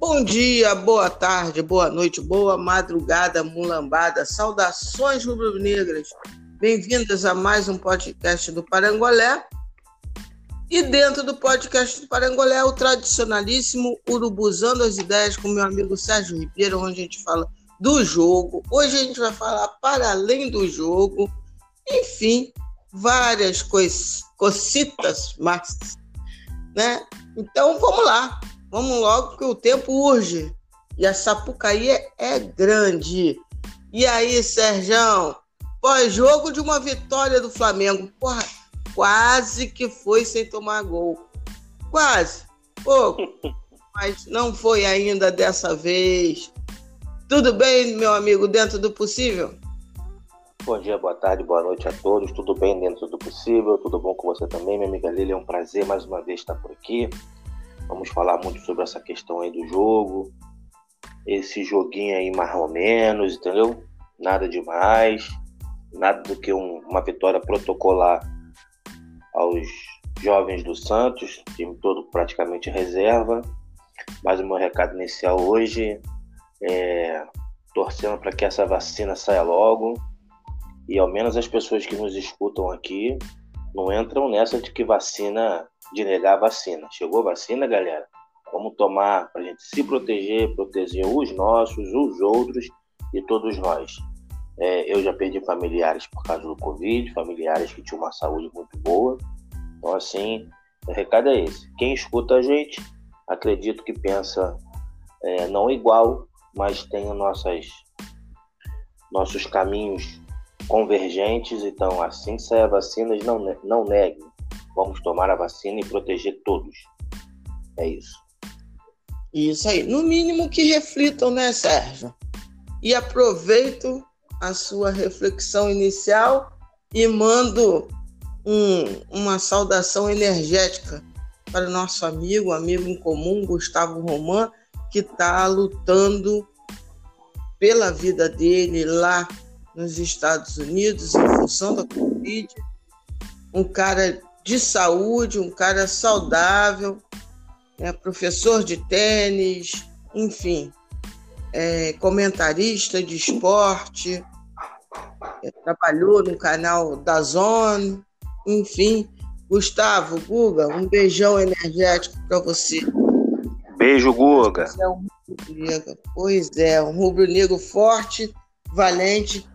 Bom dia, boa tarde, boa noite, boa madrugada, mulambada, saudações rubro-negras. Bem-vindas a mais um podcast do Parangolé. E dentro do podcast do Parangolé, o tradicionalíssimo Urubuzando as Ideias com meu amigo Sérgio Ribeiro, onde a gente fala do jogo. Hoje a gente vai falar para além do jogo. Enfim, várias cois, cocitas mas, né? Então vamos lá. Vamos logo que o tempo urge. E a Sapucaí é, é grande. E aí, Serjão? Pós-jogo de uma vitória do Flamengo. Porra, quase que foi sem tomar gol. Quase. Pouco. Mas não foi ainda dessa vez. Tudo bem, meu amigo, dentro do possível? Bom dia, boa tarde, boa noite a todos. Tudo bem dentro do possível? Tudo bom com você também, minha amiga Lili? É um prazer mais uma vez estar por aqui. Vamos falar muito sobre essa questão aí do jogo. Esse joguinho aí mais ou menos, entendeu? Nada demais. Nada do que um, uma vitória protocolar aos jovens do Santos, time todo praticamente reserva. Mas o meu recado inicial hoje é torcendo para que essa vacina saia logo e ao menos as pessoas que nos escutam aqui não entram nessa de que vacina de negar vacina. Chegou a vacina, galera? Vamos tomar para a gente se proteger, proteger os nossos, os outros e todos nós. É, eu já perdi familiares por causa do Covid, familiares que tinham uma saúde muito boa. Então, assim, o recado é esse. Quem escuta a gente, acredito que pensa é, não igual, mas tem nossas, nossos caminhos convergentes. Então, assim sair a vacina, não, não neguem Vamos tomar a vacina e proteger todos. É isso. Isso aí. No mínimo que reflitam, né, Sérgio? E aproveito a sua reflexão inicial e mando um, uma saudação energética para o nosso amigo, amigo em comum, Gustavo Roman, que está lutando pela vida dele lá nos Estados Unidos em função da Covid. Um cara de saúde, um cara saudável, é professor de tênis, enfim, é comentarista de esporte, é, trabalhou no canal da Zone, enfim. Gustavo, Guga, um beijão energético para você. Beijo, Guga. Pois é, um rubro-negro forte, valente,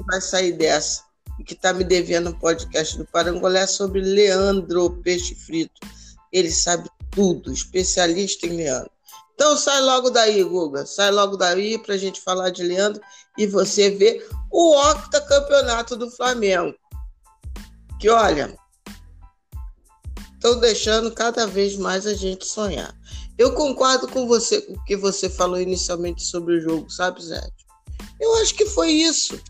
que vai sair dessa que está me devendo um podcast do Parangolé sobre Leandro Peixe Frito. Ele sabe tudo, especialista em Leandro. Então sai logo daí, Guga. Sai logo daí para a gente falar de Leandro e você ver o octacampeonato do Flamengo. Que olha, estão deixando cada vez mais a gente sonhar. Eu concordo com você com o que você falou inicialmente sobre o jogo, sabe, Zé? Eu acho que foi isso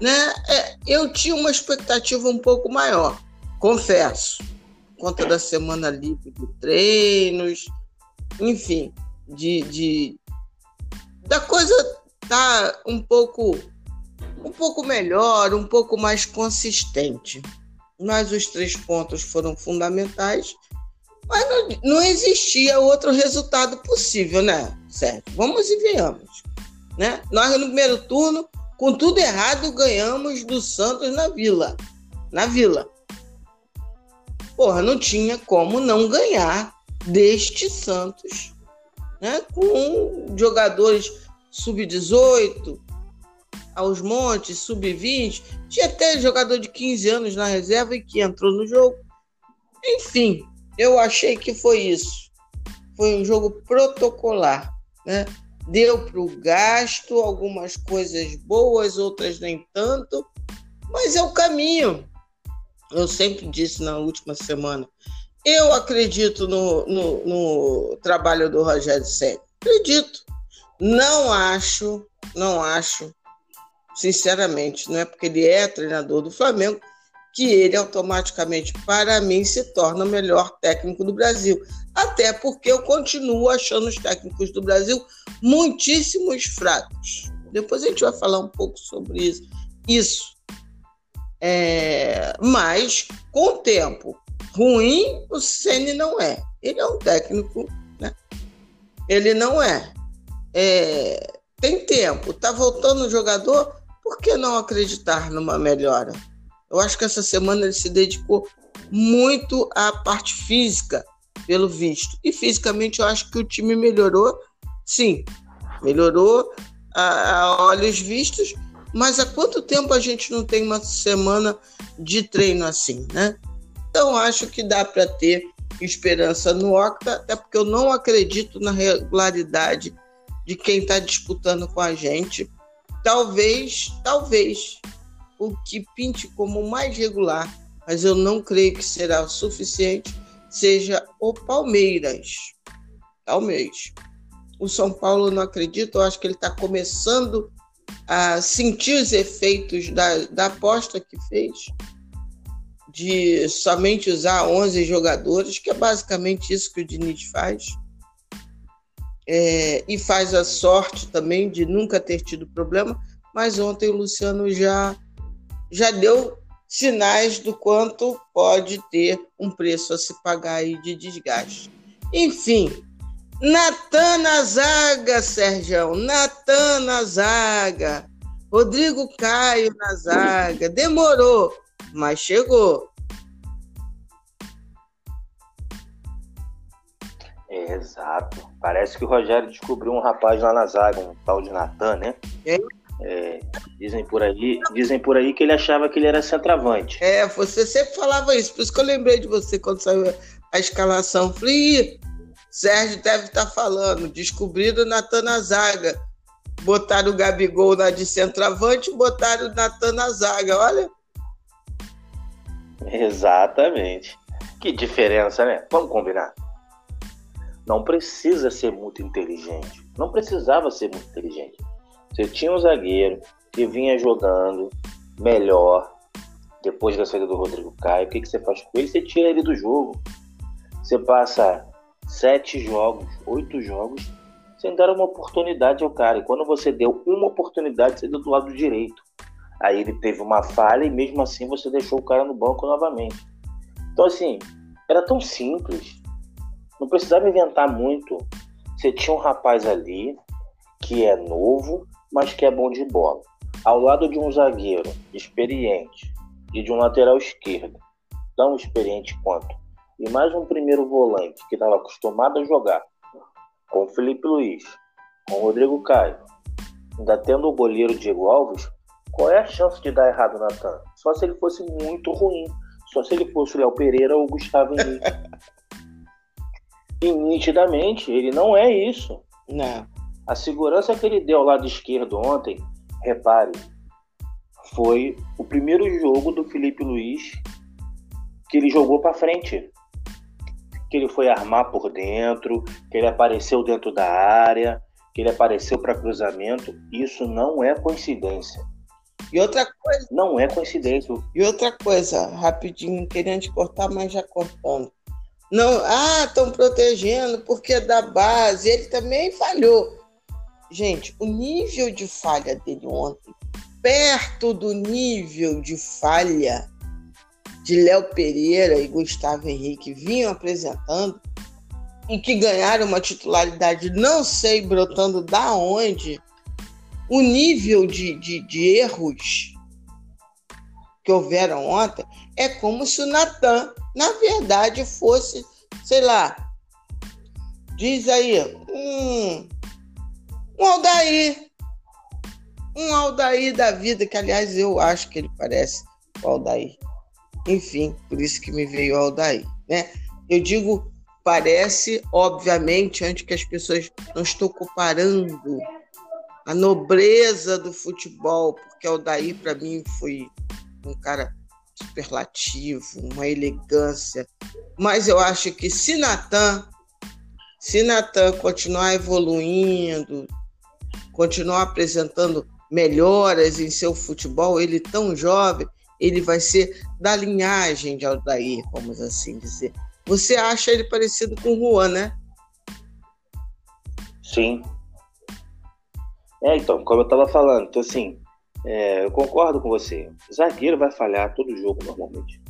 né? É, eu tinha uma expectativa um pouco maior, confesso, conta da semana livre de treinos, enfim, de, de da coisa tá um pouco um pouco melhor, um pouco mais consistente. Mas os três pontos foram fundamentais. Mas não, não existia outro resultado possível, né, Certo? Vamos e venhamos. Né? Nós, no primeiro turno, com tudo errado, ganhamos do Santos na Vila. Na Vila. Porra, não tinha como não ganhar deste Santos, né? Com jogadores sub-18, aos montes, sub-20. Tinha até jogador de 15 anos na reserva e que entrou no jogo. Enfim, eu achei que foi isso. Foi um jogo protocolar, né? Deu para o gasto, algumas coisas boas, outras nem tanto, mas é o caminho. Eu sempre disse na última semana. Eu acredito no, no, no trabalho do Rogério Senna. Acredito. Não acho, não acho, sinceramente, não é porque ele é treinador do Flamengo, que ele automaticamente, para mim, se torna o melhor técnico do Brasil. Até porque eu continuo achando os técnicos do Brasil muitíssimos fracos. Depois a gente vai falar um pouco sobre isso. isso. É... Mas, com o tempo, ruim o Ceni não é. Ele é um técnico né, Ele não é. é tem tempo, tá voltando o jogador, por que não acreditar numa melhora? Eu acho que essa semana ele se dedicou muito à parte física, pelo visto. E fisicamente eu acho que o time melhorou, sim, melhorou a, a olhos vistos, mas há quanto tempo a gente não tem uma semana de treino assim, né? Então acho que dá para ter esperança no Octa, até porque eu não acredito na regularidade de quem está disputando com a gente. Talvez, talvez, o que pinte como mais regular, mas eu não creio que será o suficiente, seja o Palmeiras. Talvez. O São Paulo não acredito, eu acho que ele está começando a sentir os efeitos da, da aposta que fez de somente usar 11 jogadores, que é basicamente isso que o Diniz faz. É, e faz a sorte também de nunca ter tido problema, mas ontem o Luciano já, já deu sinais do quanto pode ter um preço a se pagar aí de desgaste. Enfim, Natan na zaga, Sérgio. Natan na zaga. Rodrigo Caio na zaga. Demorou, mas chegou. É, exato. Parece que o Rogério descobriu um rapaz lá na zaga, um tal de Natan, né? É. É, dizem por aí, dizem por aí que ele achava que ele era centroavante. É, você sempre falava isso, por isso que eu lembrei de você quando saiu a escalação. Falei, Sérgio deve estar tá falando, descobriram o Natan na zaga. Botaram o Gabigol na de centroavante, botaram o Natan na zaga, olha. Exatamente. Que diferença, né? Vamos combinar. Não precisa ser muito inteligente. Não precisava ser muito inteligente. Você tinha um zagueiro que vinha jogando melhor depois da saída do Rodrigo Caio. O que, que você faz com ele? Você tira ele do jogo. Você passa sete jogos, oito jogos, sem dar uma oportunidade ao cara. E quando você deu uma oportunidade, você deu do lado direito. Aí ele teve uma falha e mesmo assim você deixou o cara no banco novamente. Então, assim, era tão simples. Não precisava inventar muito. Você tinha um rapaz ali que é novo, mas que é bom de bola. Ao lado de um zagueiro experiente e de um lateral esquerdo, tão experiente quanto, e mais um primeiro volante que estava acostumado a jogar com o Felipe Luiz, com o Rodrigo Caio, ainda tendo o goleiro Diego Alves, qual é a chance de dar errado, Natan? Só se ele fosse muito ruim. Só se ele fosse o Léo Pereira ou o Gustavo Henrique. e nitidamente, ele não é isso. Não. A segurança que ele deu ao lado esquerdo ontem, repare, foi o primeiro jogo do Felipe Luiz que ele jogou para frente. Que ele foi armar por dentro, que ele apareceu dentro da área, que ele apareceu para cruzamento. Isso não é coincidência. E outra coisa. Não é coincidência. E outra coisa, rapidinho, querendo te cortar, mas já cortando. Não, ah, estão protegendo porque é da base. Ele também falhou. Gente, o nível de falha dele ontem, perto do nível de falha de Léo Pereira e Gustavo Henrique vinham apresentando, e que ganharam uma titularidade, não sei brotando da onde, o nível de, de, de erros que houveram ontem é como se o Natan, na verdade, fosse, sei lá, diz aí, um um Aldair. Um Aldair da vida, que aliás eu acho que ele parece o Aldair. Enfim, por isso que me veio o Aldair. Né? Eu digo parece, obviamente, antes que as pessoas não estou comparando a nobreza do futebol, porque o Aldair para mim foi um cara superlativo, uma elegância. Mas eu acho que se Natan, se Natan continuar evoluindo, continuar apresentando melhoras em seu futebol, ele tão jovem, ele vai ser da linhagem de Aldair, vamos assim dizer. Você acha ele parecido com o Juan, né? Sim. É, então, como eu estava falando, então assim, é, eu concordo com você. Zagueiro vai falhar todo jogo normalmente.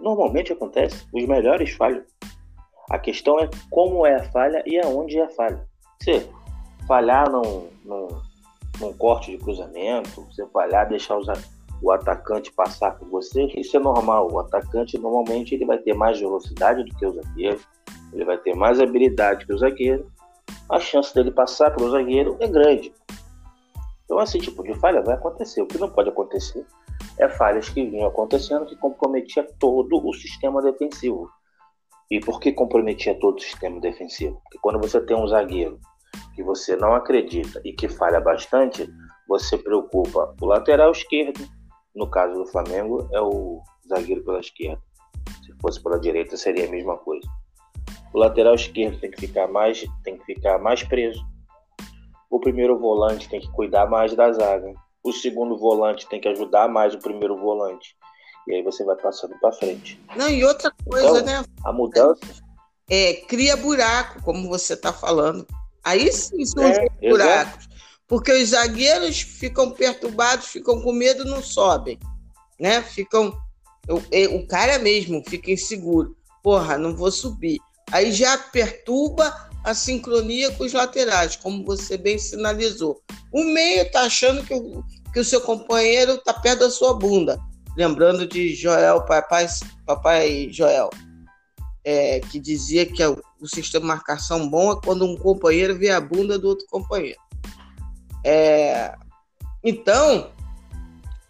Normalmente acontece. Os melhores falham. A questão é como é a falha e aonde é a falha. Se falhar num, num, num corte de cruzamento, você falhar, deixar os, o atacante passar por você, isso é normal. O atacante normalmente ele vai ter mais velocidade do que o zagueiro, ele vai ter mais habilidade que o zagueiro. A chance dele passar pelo zagueiro é grande. Então, esse tipo de falha vai acontecer. O que não pode acontecer é falhas que vinham acontecendo que comprometia todo o sistema defensivo. E por que comprometia todo o sistema defensivo? Porque quando você tem um zagueiro que você não acredita e que falha bastante, você preocupa o lateral esquerdo, no caso do Flamengo, é o zagueiro pela esquerda. Se fosse pela direita, seria a mesma coisa. O lateral esquerdo tem que ficar mais, tem que ficar mais preso o primeiro volante tem que cuidar mais da zaga. O segundo volante tem que ajudar mais o primeiro volante. E aí você vai passando para frente. Não, e outra coisa, então, né? A mudança. É, cria buraco, como você está falando. Aí sim surgem é, buracos. Exato. Porque os zagueiros ficam perturbados, ficam com medo, não sobem. Né? Ficam. O, o cara mesmo fica inseguro. Porra, não vou subir. Aí já perturba a sincronia com os laterais, como você bem sinalizou. O meio está achando que o, que o seu companheiro está perto da sua bunda. Lembrando de Joel, papai, papai Joel, é, que dizia que o, o sistema de marcação bom é quando um companheiro vê a bunda do outro companheiro. É, então,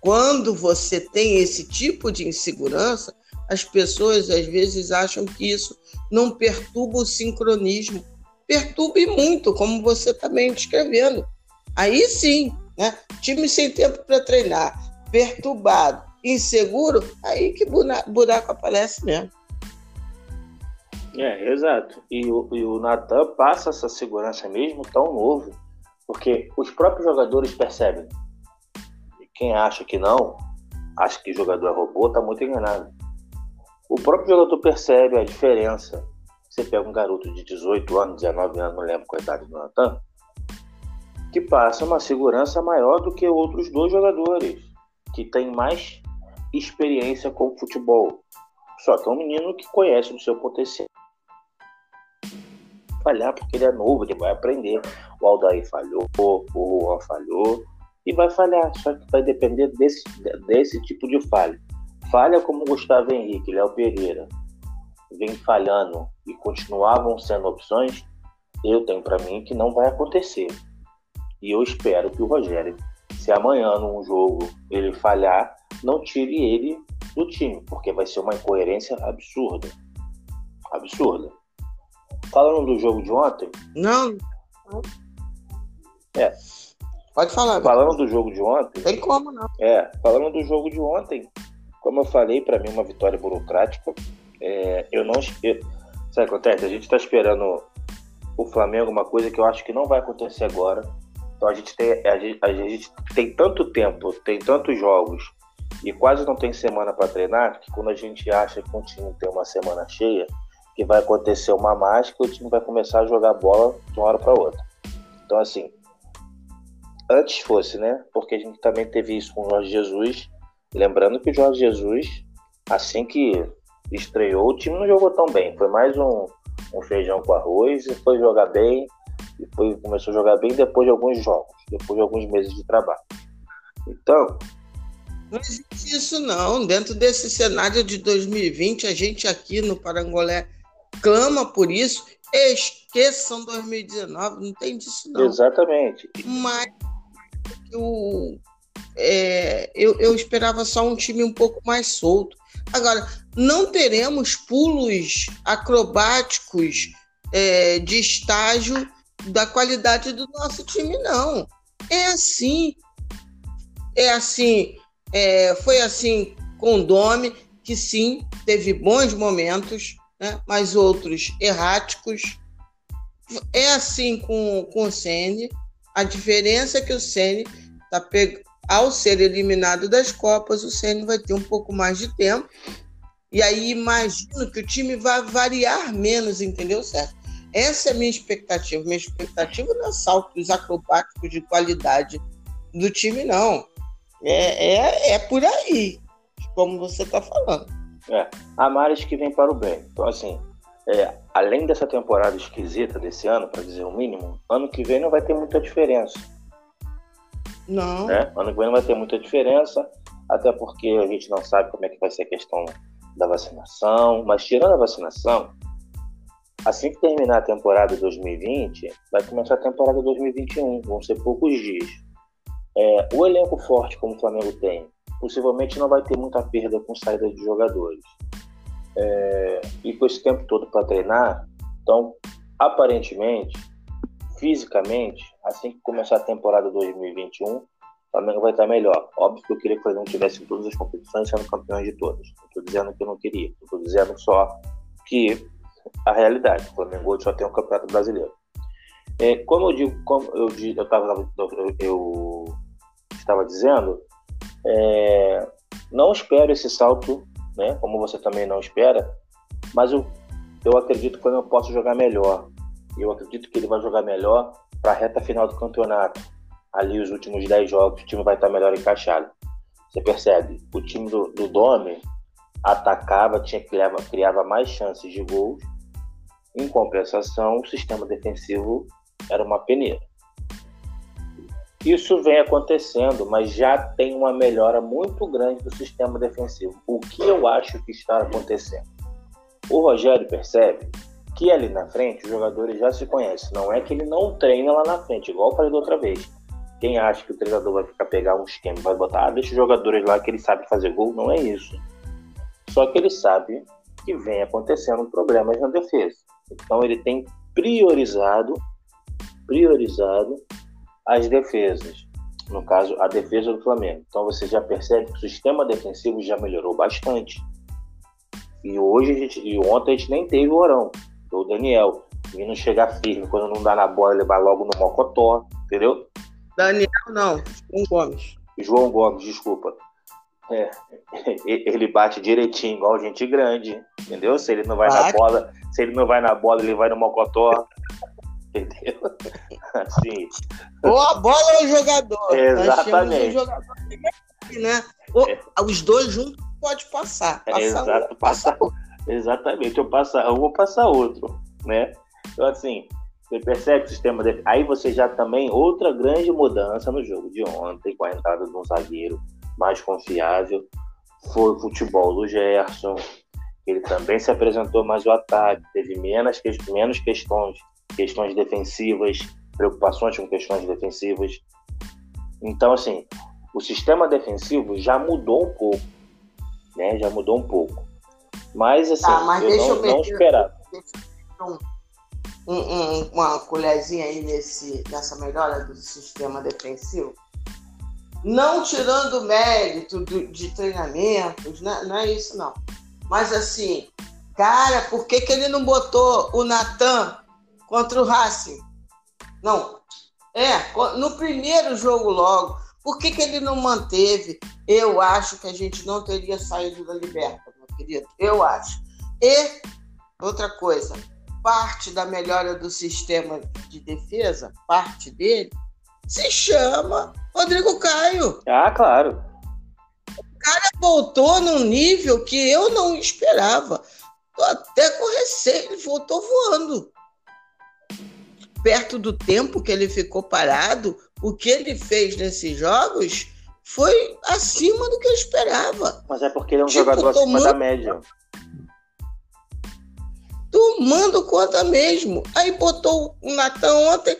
quando você tem esse tipo de insegurança, as pessoas às vezes acham que isso não perturba o sincronismo perturbe muito, como você também descrevendo. Aí sim, né? Time sem tempo para treinar, perturbado, inseguro, aí que buraco aparece mesmo. É, exato. E o, e o Natan passa essa segurança mesmo tão novo, porque os próprios jogadores percebem. E quem acha que não, acha que o jogador é robô, tá muito enganado. O próprio jogador percebe a diferença você pega um garoto de 18 anos, 19 anos, não lembro qual a idade do Natan, que passa uma segurança maior do que outros dois jogadores, que tem mais experiência com futebol. Só que é um menino que conhece o seu potencial. Falhar porque ele é novo, ele vai aprender. O Aldair falhou, o Juan falhou, e vai falhar. Só que vai depender desse, desse tipo de falha. Falha como Gustavo Henrique, Léo Pereira, vem falhando e continuavam sendo opções, eu tenho para mim que não vai acontecer. E eu espero que o Rogério, se amanhã num jogo ele falhar, não tire ele do time, porque vai ser uma incoerência absurda. Absurda. Falando do jogo de ontem. Não. É. Pode falar. Falando do jogo de ontem. Tem como não. É. Falando do jogo de ontem, como eu falei, para mim uma vitória burocrática. É, eu não. Eu, sabe o que acontece? A gente está esperando o Flamengo, uma coisa que eu acho que não vai acontecer agora. Então a gente tem, a gente, a gente tem tanto tempo, tem tantos jogos e quase não tem semana para treinar que quando a gente acha que um time tem uma semana cheia, que vai acontecer uma mágica, o time vai começar a jogar bola de uma hora para outra. Então assim, antes fosse, né? Porque a gente também teve isso com o Jorge Jesus. Lembrando que o Jorge Jesus, assim que estreou, o time não jogou tão bem. Foi mais um, um feijão com arroz e foi jogar bem. E foi, começou a jogar bem depois de alguns jogos, depois de alguns meses de trabalho. Então. Não existe isso, não. Dentro desse cenário de 2020, a gente aqui no Parangolé clama por isso. Esqueçam 2019, não tem disso, não. Exatamente. Mas eu, é, eu, eu esperava só um time um pouco mais solto. Agora, não teremos pulos acrobáticos é, de estágio da qualidade do nosso time, não. É assim. É assim. É, foi assim com o Dome, que sim, teve bons momentos, né, mas outros erráticos. É assim com, com o Sene. A diferença é que o Sene está pegando ao ser eliminado das Copas, o Ceni vai ter um pouco mais de tempo. E aí imagino que o time vai variar menos, entendeu, certo? Essa é a minha expectativa. Minha expectativa não é saltos acrobáticos de qualidade do time, não. É, é, é por aí, como você está falando. É, há males que vem para o bem. Então, assim, é, além dessa temporada esquisita desse ano, para dizer o mínimo, ano que vem não vai ter muita diferença. Não. Né? Ano que vem não vai ter muita diferença, até porque a gente não sabe como é que vai ser a questão da vacinação. Mas tirando a vacinação, assim que terminar a temporada 2020, vai começar a temporada 2021. Vão ser poucos dias. É, o elenco forte como o Flamengo tem, possivelmente não vai ter muita perda com saída de jogadores. É, e com esse tempo todo para treinar, então, aparentemente, fisicamente, assim que começar a temporada 2021, o Flamengo vai estar melhor. Óbvio que eu queria que o Flamengo tivesse em todas as competições sendo campeão de todas. Não estou dizendo que eu não queria, estou dizendo só que a realidade, o Flamengo hoje só tem um campeonato brasileiro. É, como eu digo, como eu, eu, eu, eu estava dizendo, é, não espero esse salto, né, como você também não espera, mas eu, eu acredito que o Flamengo possa jogar melhor. Eu acredito que ele vai jogar melhor para a reta final do campeonato. Ali, os últimos 10 jogos, o time vai estar melhor encaixado. Você percebe? O time do, do Dome atacava, tinha, criava, criava mais chances de gols. Em compensação, o sistema defensivo era uma peneira. Isso vem acontecendo, mas já tem uma melhora muito grande do sistema defensivo. O que eu acho que está acontecendo? O Rogério percebe que ali na frente os jogadores já se conhecem. Não é que ele não treina lá na frente, igual eu falei da outra vez. Quem acha que o treinador vai ficar pegar um esquema e vai botar, ah, deixa os jogadores lá que ele sabe fazer gol, não é isso. Só que ele sabe que vem acontecendo problemas na defesa. Então ele tem priorizado, priorizado as defesas. No caso, a defesa do Flamengo. Então você já percebe que o sistema defensivo já melhorou bastante. E hoje a gente, e ontem a gente nem teve o Orão, o Daniel, vindo chegar firme quando não dá na bola, levar logo no mocotó, entendeu? Daniel não, João Gomes. João Gomes, desculpa. É, ele bate direitinho, igual gente grande, entendeu? Se ele não vai bate. na bola, se ele não vai na bola, ele vai no mocotó. Entendeu? Assim. Ou a bola ou o jogador. Exatamente. Um jogador, né? Ou, é. Os dois juntos pode passar. Passa Exato, passa, passa exatamente. Eu, passo, eu vou passar outro, né? Então, assim, você percebe o sistema de... Aí você já também, outra grande mudança no jogo de ontem, com a entrada de um zagueiro mais confiável, foi o futebol do Gerson. Ele também se apresentou mais o ataque, teve menos, menos questões, questões defensivas, preocupações com questões defensivas. Então, assim, o sistema defensivo já mudou um pouco né? Já mudou um pouco. Mas assim, tá, mas eu, não, eu não esperava. Um, um, uma colherzinha aí nesse, nessa melhora do sistema defensivo. Não tirando o mérito do, de treinamentos, né? não é isso não. Mas assim, cara, por que, que ele não botou o Natan contra o Racing? Não. É, no primeiro jogo logo. Por que, que ele não manteve? Eu acho que a gente não teria saído da liberta, meu querido. Eu acho. E outra coisa, parte da melhora do sistema de defesa, parte dele, se chama Rodrigo Caio. Ah, claro. O cara voltou num nível que eu não esperava. Tô até com receio, ele voltou voando. Perto do tempo que ele ficou parado, o que ele fez nesses jogos foi acima do que eu esperava. Mas é porque ele é um tipo, jogador acima tomando... da média. Tomando conta mesmo. Aí botou o Natan ontem,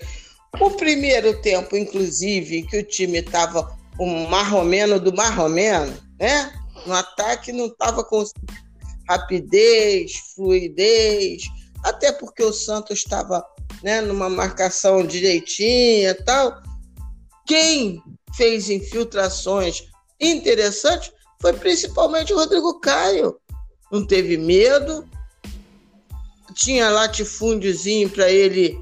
o primeiro tempo, inclusive, que o time estava um marromeno do marromeno, né? No ataque não estava com rapidez, fluidez, até porque o Santos estava né, numa marcação direitinha tal. Quem fez infiltrações interessantes foi principalmente o Rodrigo Caio. Não teve medo, tinha latifúndiozinho para ele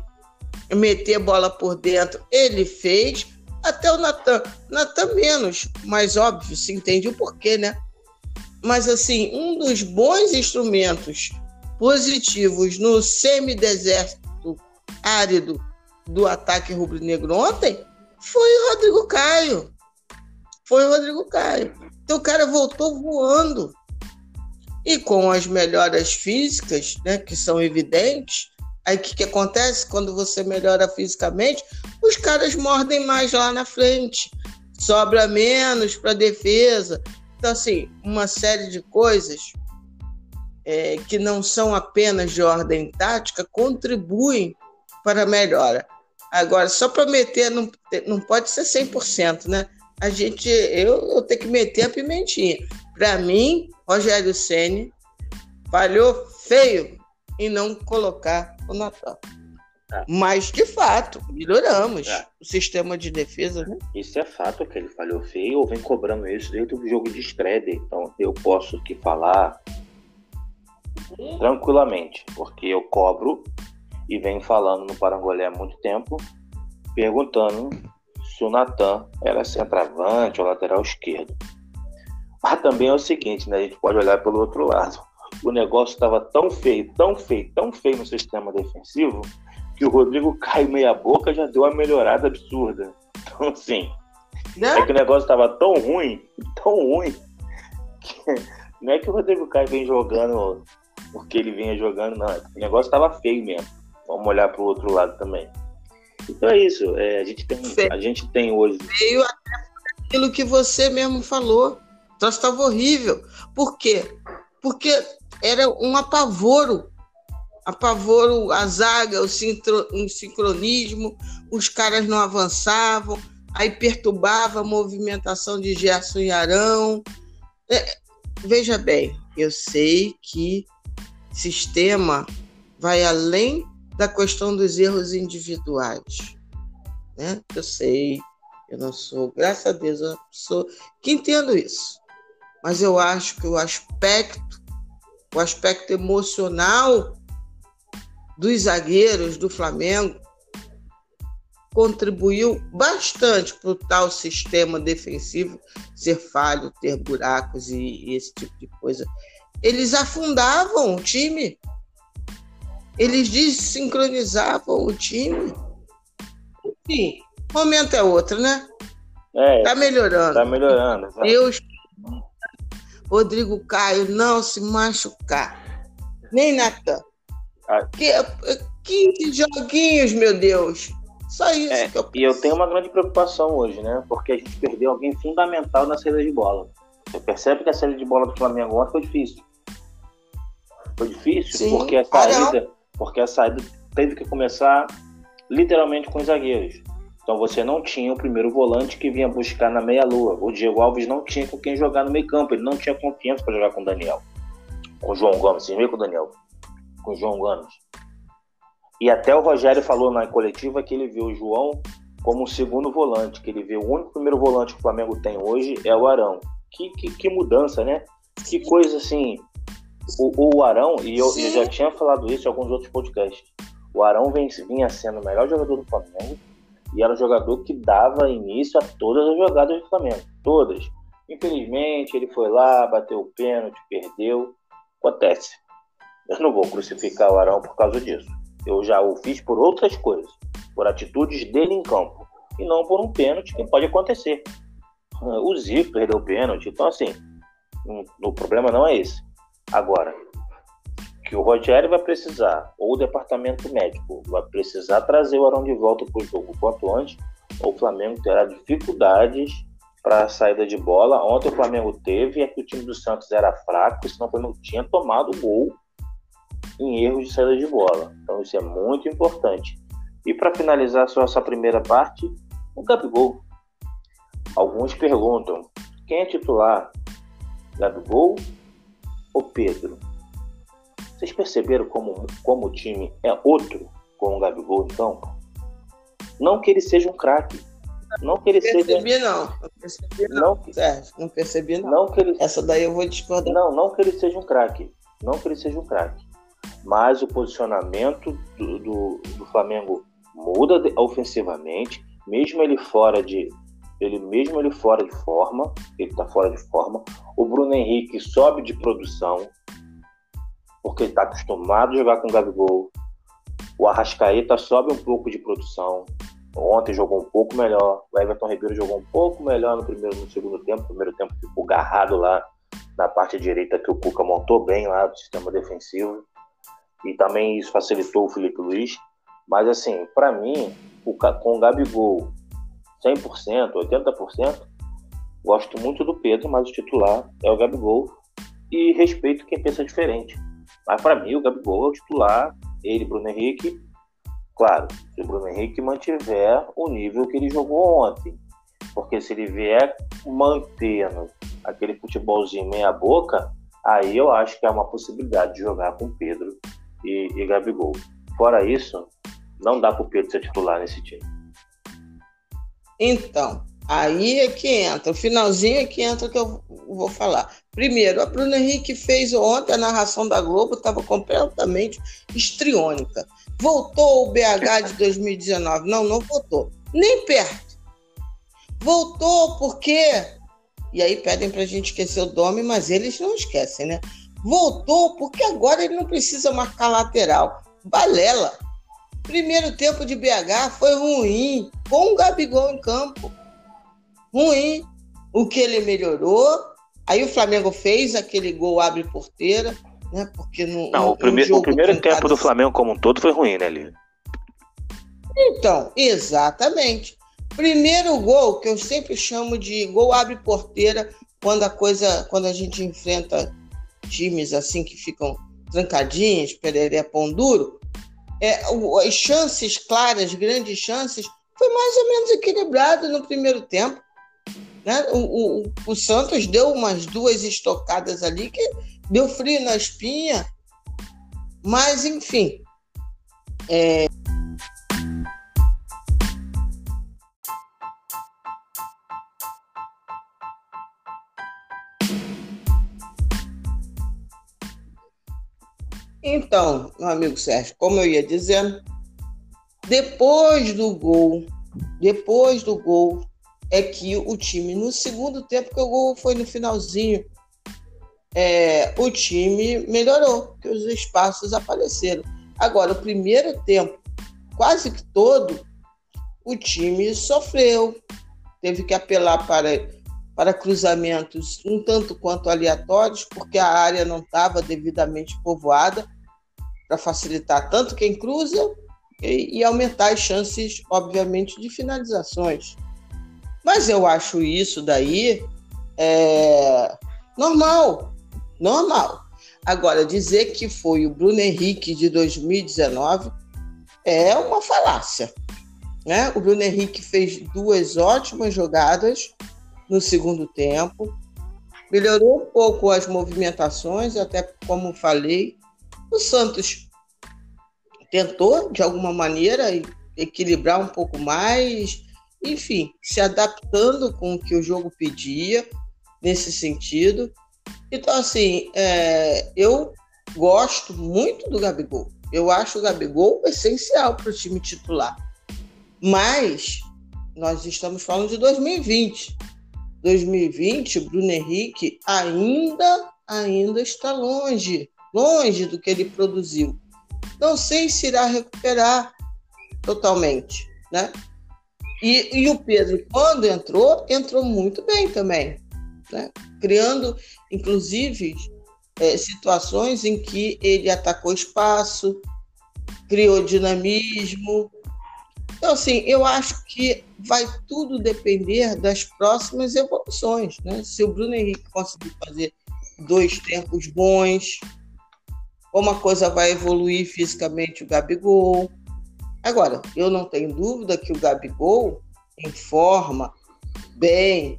meter bola por dentro, ele fez. Até o Natan, Natan menos, mas óbvio, se entende o porquê, né? Mas assim, um dos bons instrumentos positivos no semideserto árido do ataque rubro-negro ontem foi o Rodrigo Caio. Foi o Rodrigo Caio. Então o cara voltou voando. E com as melhoras físicas, né, que são evidentes, aí o que, que acontece? Quando você melhora fisicamente, os caras mordem mais lá na frente, sobra menos para defesa. Então, assim, uma série de coisas é, que não são apenas de ordem tática contribuem para melhora. Agora, só para meter, não, não pode ser 100%, né? A gente, eu, eu tenho que meter a pimentinha. Para mim, Rogério Ceni falhou feio em não colocar o Natal. É. Mas, de fato, melhoramos é. o sistema de defesa. Né? Isso é fato que ele falhou feio ou vem cobrando isso desde o jogo de estreia. Então, eu posso que falar tranquilamente, porque eu cobro e venho falando no Parangolé há muito tempo, perguntando se o Natan era centroavante ou lateral esquerdo. Mas também é o seguinte, né? A gente pode olhar pelo outro lado. O negócio estava tão feio, tão feio, tão feio no sistema defensivo que o Rodrigo cai meia boca já deu uma melhorada absurda. Então, assim, não. é que o negócio estava tão ruim, tão ruim, que não é que o Rodrigo Caio vem jogando porque ele vinha jogando, não. O negócio estava feio mesmo. Vamos olhar para o outro lado também. Então é isso. É, a, gente tem, a gente tem hoje. Veio aquilo que você mesmo falou. Então estava horrível. Por quê? Porque era um apavoro. Apavoro a zaga, o, sincronismo, os caras não avançavam, aí perturbava a movimentação de Gerson e Arão. É, veja bem, eu sei que sistema vai além da questão dos erros individuais. Né? Eu sei, eu não sou, graças a Deus, eu sou que entendo isso. Mas eu acho que o aspecto, o aspecto emocional dos zagueiros do Flamengo contribuiu bastante para o tal sistema defensivo ser falho, ter buracos e, e esse tipo de coisa. Eles afundavam o time eles desincronizavam o time. Enfim, o momento é outro, né? É, tá melhorando. Tá melhorando. Deus, Rodrigo Caio não se machucar. Nem Natan. Ah. Que, 15 joguinhos, meu Deus. Só isso é, que eu E eu tenho uma grande preocupação hoje, né? Porque a gente perdeu alguém fundamental na saída de bola. Você percebe que a saída de bola do Flamengo ontem foi difícil. Foi difícil, Sim. porque a saída, porque a saída teve que começar literalmente com os zagueiros. Então você não tinha o primeiro volante que vinha buscar na meia-lua. O Diego Alves não tinha com quem jogar no meio-campo, ele não tinha confiança para jogar com o Daniel. Com o João Gomes, viram com o Daniel? Com o João Gomes. E até o Rogério falou na coletiva que ele viu o João como um segundo volante, que ele vê o único primeiro volante que o Flamengo tem hoje é o Arão. Que, que, que mudança, né? Que coisa assim o, o Arão, e eu, eu, já tinha falado isso em alguns outros podcasts, o Arão vem, vinha sendo o melhor jogador do Flamengo e era o jogador que dava início a todas as jogadas do Flamengo. Todas. Infelizmente, ele foi lá, bateu o pênalti, perdeu. Acontece. Eu não vou crucificar o Arão por causa disso. Eu já o fiz por outras coisas, por atitudes dele em campo, e não por um pênalti que pode acontecer. O Zico perdeu o pênalti, então assim, o problema não é esse. Agora, que o Rogério vai precisar, ou o departamento médico vai precisar trazer o Arão de volta para o jogo quanto antes, ou o Flamengo terá dificuldades para a saída de bola. Ontem o Flamengo teve, é que o time do Santos era fraco, senão o Flamengo tinha tomado gol em erros de saída de bola. Então isso é muito importante. E para finalizar só essa primeira parte, o Gabigol. Alguns perguntam: quem é titular? Gabigol Ô Pedro, vocês perceberam como, como o time é outro com o Gabigol em campo? Não que ele seja um craque. Não que ele percebi, seja. Não. não percebi, não. Não, Sérgio, não percebi, não. não que ele... Essa daí eu vou discordar. Não, não que ele seja um craque. Não que ele seja um craque. Mas o posicionamento do, do, do Flamengo muda ofensivamente, mesmo ele fora de, ele mesmo ele fora de forma, ele está fora de forma. O Bruno Henrique sobe de produção, porque ele está acostumado a jogar com o Gabigol. O Arrascaeta sobe um pouco de produção. Ontem jogou um pouco melhor. O Everton Ribeiro jogou um pouco melhor no primeiro no segundo tempo. No primeiro tempo ficou garrado lá na parte direita que o Cuca montou bem lá do sistema defensivo. E também isso facilitou o Felipe Luiz. Mas assim, para mim, o, com o Gabigol 100%, 80%, gosto muito do Pedro, mas o titular é o Gabigol. E respeito quem pensa diferente. Mas para mim, o Gabigol é o titular, ele, Bruno Henrique. Claro, se o Bruno Henrique mantiver o nível que ele jogou ontem. Porque se ele vier mantendo aquele futebolzinho meia-boca, aí eu acho que é uma possibilidade de jogar com Pedro e, e Gabigol. Fora isso, não dá para o Pedro ser titular nesse time. Então, aí é que entra, o finalzinho é que entra que eu vou falar. Primeiro, a Bruno Henrique fez ontem a narração da Globo, estava completamente estriônica. Voltou o BH de 2019? Não, não voltou. Nem perto. Voltou porque. E aí pedem para a gente esquecer o Domi, mas eles não esquecem, né? Voltou porque agora ele não precisa marcar lateral. Balela. Primeiro tempo de BH foi ruim, com o Gabigol em campo. Ruim. O que ele melhorou. Aí o Flamengo fez aquele gol abre porteira, né? Porque no, não, o, prime o primeiro tempo do Flamengo como um todo foi ruim, né, Lívia? Então, exatamente. Primeiro gol, que eu sempre chamo de gol abre porteira, quando a coisa, quando a gente enfrenta times assim que ficam trancadinhos, pereré pão duro, é, as chances claras, grandes chances, foi mais ou menos equilibrado no primeiro tempo. Né? O, o, o Santos deu umas duas estocadas ali que deu frio na espinha, mas enfim. É... Então, meu amigo Sérgio, como eu ia dizendo, depois do gol, depois do gol, é que o time, no segundo tempo, que o gol foi no finalzinho, é, o time melhorou, que os espaços apareceram. Agora, o primeiro tempo, quase que todo, o time sofreu, teve que apelar para para cruzamentos um tanto quanto aleatórios, porque a área não estava devidamente povoada para facilitar tanto quem cruza e, e, aumentar as chances, obviamente, de finalizações. Mas eu acho isso daí é, normal, normal. Agora, dizer que foi o Bruno Henrique de 2019 é uma falácia. Né? O Bruno Henrique fez duas ótimas jogadas no segundo tempo, melhorou um pouco as movimentações, até como falei, o Santos tentou, de alguma maneira, equilibrar um pouco mais, enfim, se adaptando com o que o jogo pedia nesse sentido. Então, assim, é, eu gosto muito do Gabigol. Eu acho o Gabigol essencial para o time titular. Mas nós estamos falando de 2020. 2020, Bruno Henrique ainda, ainda está longe longe do que ele produziu. Não sei se irá recuperar totalmente, né? E, e o Pedro, quando entrou, entrou muito bem também, né? Criando, inclusive, é, situações em que ele atacou espaço, criou dinamismo. Então, assim, eu acho que vai tudo depender das próximas evoluções, né? Se o Bruno Henrique conseguir fazer dois tempos bons, como a coisa vai evoluir fisicamente o Gabigol. Agora, eu não tenho dúvida que o Gabigol informa bem,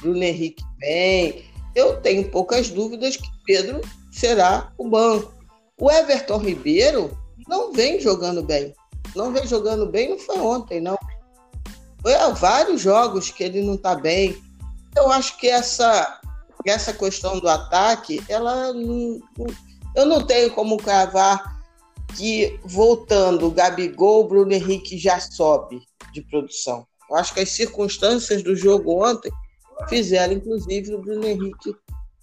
Bruno Henrique bem. Eu tenho poucas dúvidas que Pedro será o banco. O Everton Ribeiro não vem jogando bem. Não vem jogando bem, não foi ontem, não. Foi há vários jogos que ele não está bem. Eu acho que essa, essa questão do ataque, ela não, eu não tenho como cravar que, voltando, Gabigol, Bruno Henrique já sobe de produção. Eu acho que as circunstâncias do jogo ontem fizeram, inclusive, o Bruno Henrique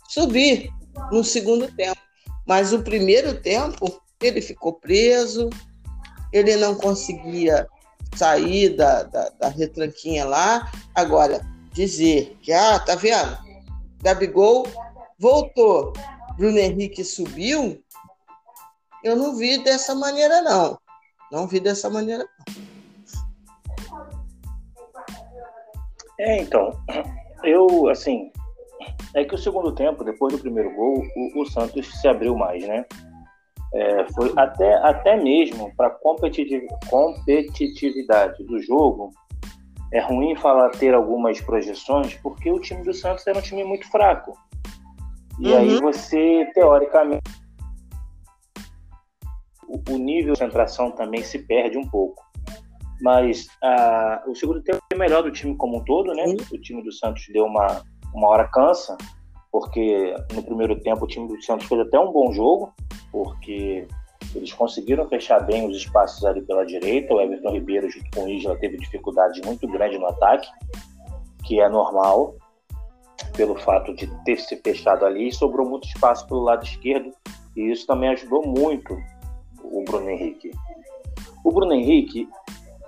subir no segundo tempo. Mas o primeiro tempo, ele ficou preso, ele não conseguia sair da, da, da retranquinha lá. Agora, dizer que, ah, tá vendo? Gabigol voltou, Bruno Henrique subiu, eu não vi dessa maneira, não. Não vi dessa maneira, não. É, então, eu, assim, é que o segundo tempo, depois do primeiro gol, o, o Santos se abriu mais, né? É, foi até, até mesmo para competitiv, competitividade do jogo. É ruim falar ter algumas projeções, porque o time do Santos era um time muito fraco. E uhum. aí você, teoricamente, o, o nível de concentração também se perde um pouco. Mas ah, o segundo tempo é melhor do time como um todo, né? Uhum. O time do Santos deu uma, uma hora cansa, porque no primeiro tempo o time do Santos fez até um bom jogo, porque eles conseguiram fechar bem os espaços ali pela direita. O Everton Ribeiro, junto com o Isla, teve dificuldade muito grande no ataque, que é normal, pelo fato de ter se fechado ali, e sobrou muito espaço pelo lado esquerdo, e isso também ajudou muito o Bruno Henrique. O Bruno Henrique,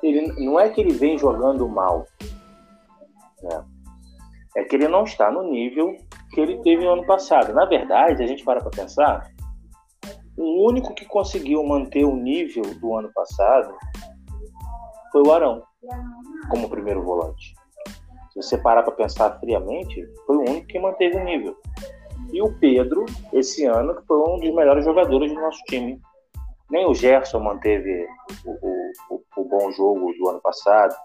ele, não é que ele vem jogando mal, né? é que ele não está no nível que ele teve no ano passado. Na verdade, a gente para para pensar, o único que conseguiu manter o nível do ano passado foi o Arão, como primeiro volante. Se você parar para pensar friamente, foi o único que manteve o nível. E o Pedro, esse ano, que foi um dos melhores jogadores do nosso time. Nem o Gerson manteve o, o, o bom jogo do ano passado.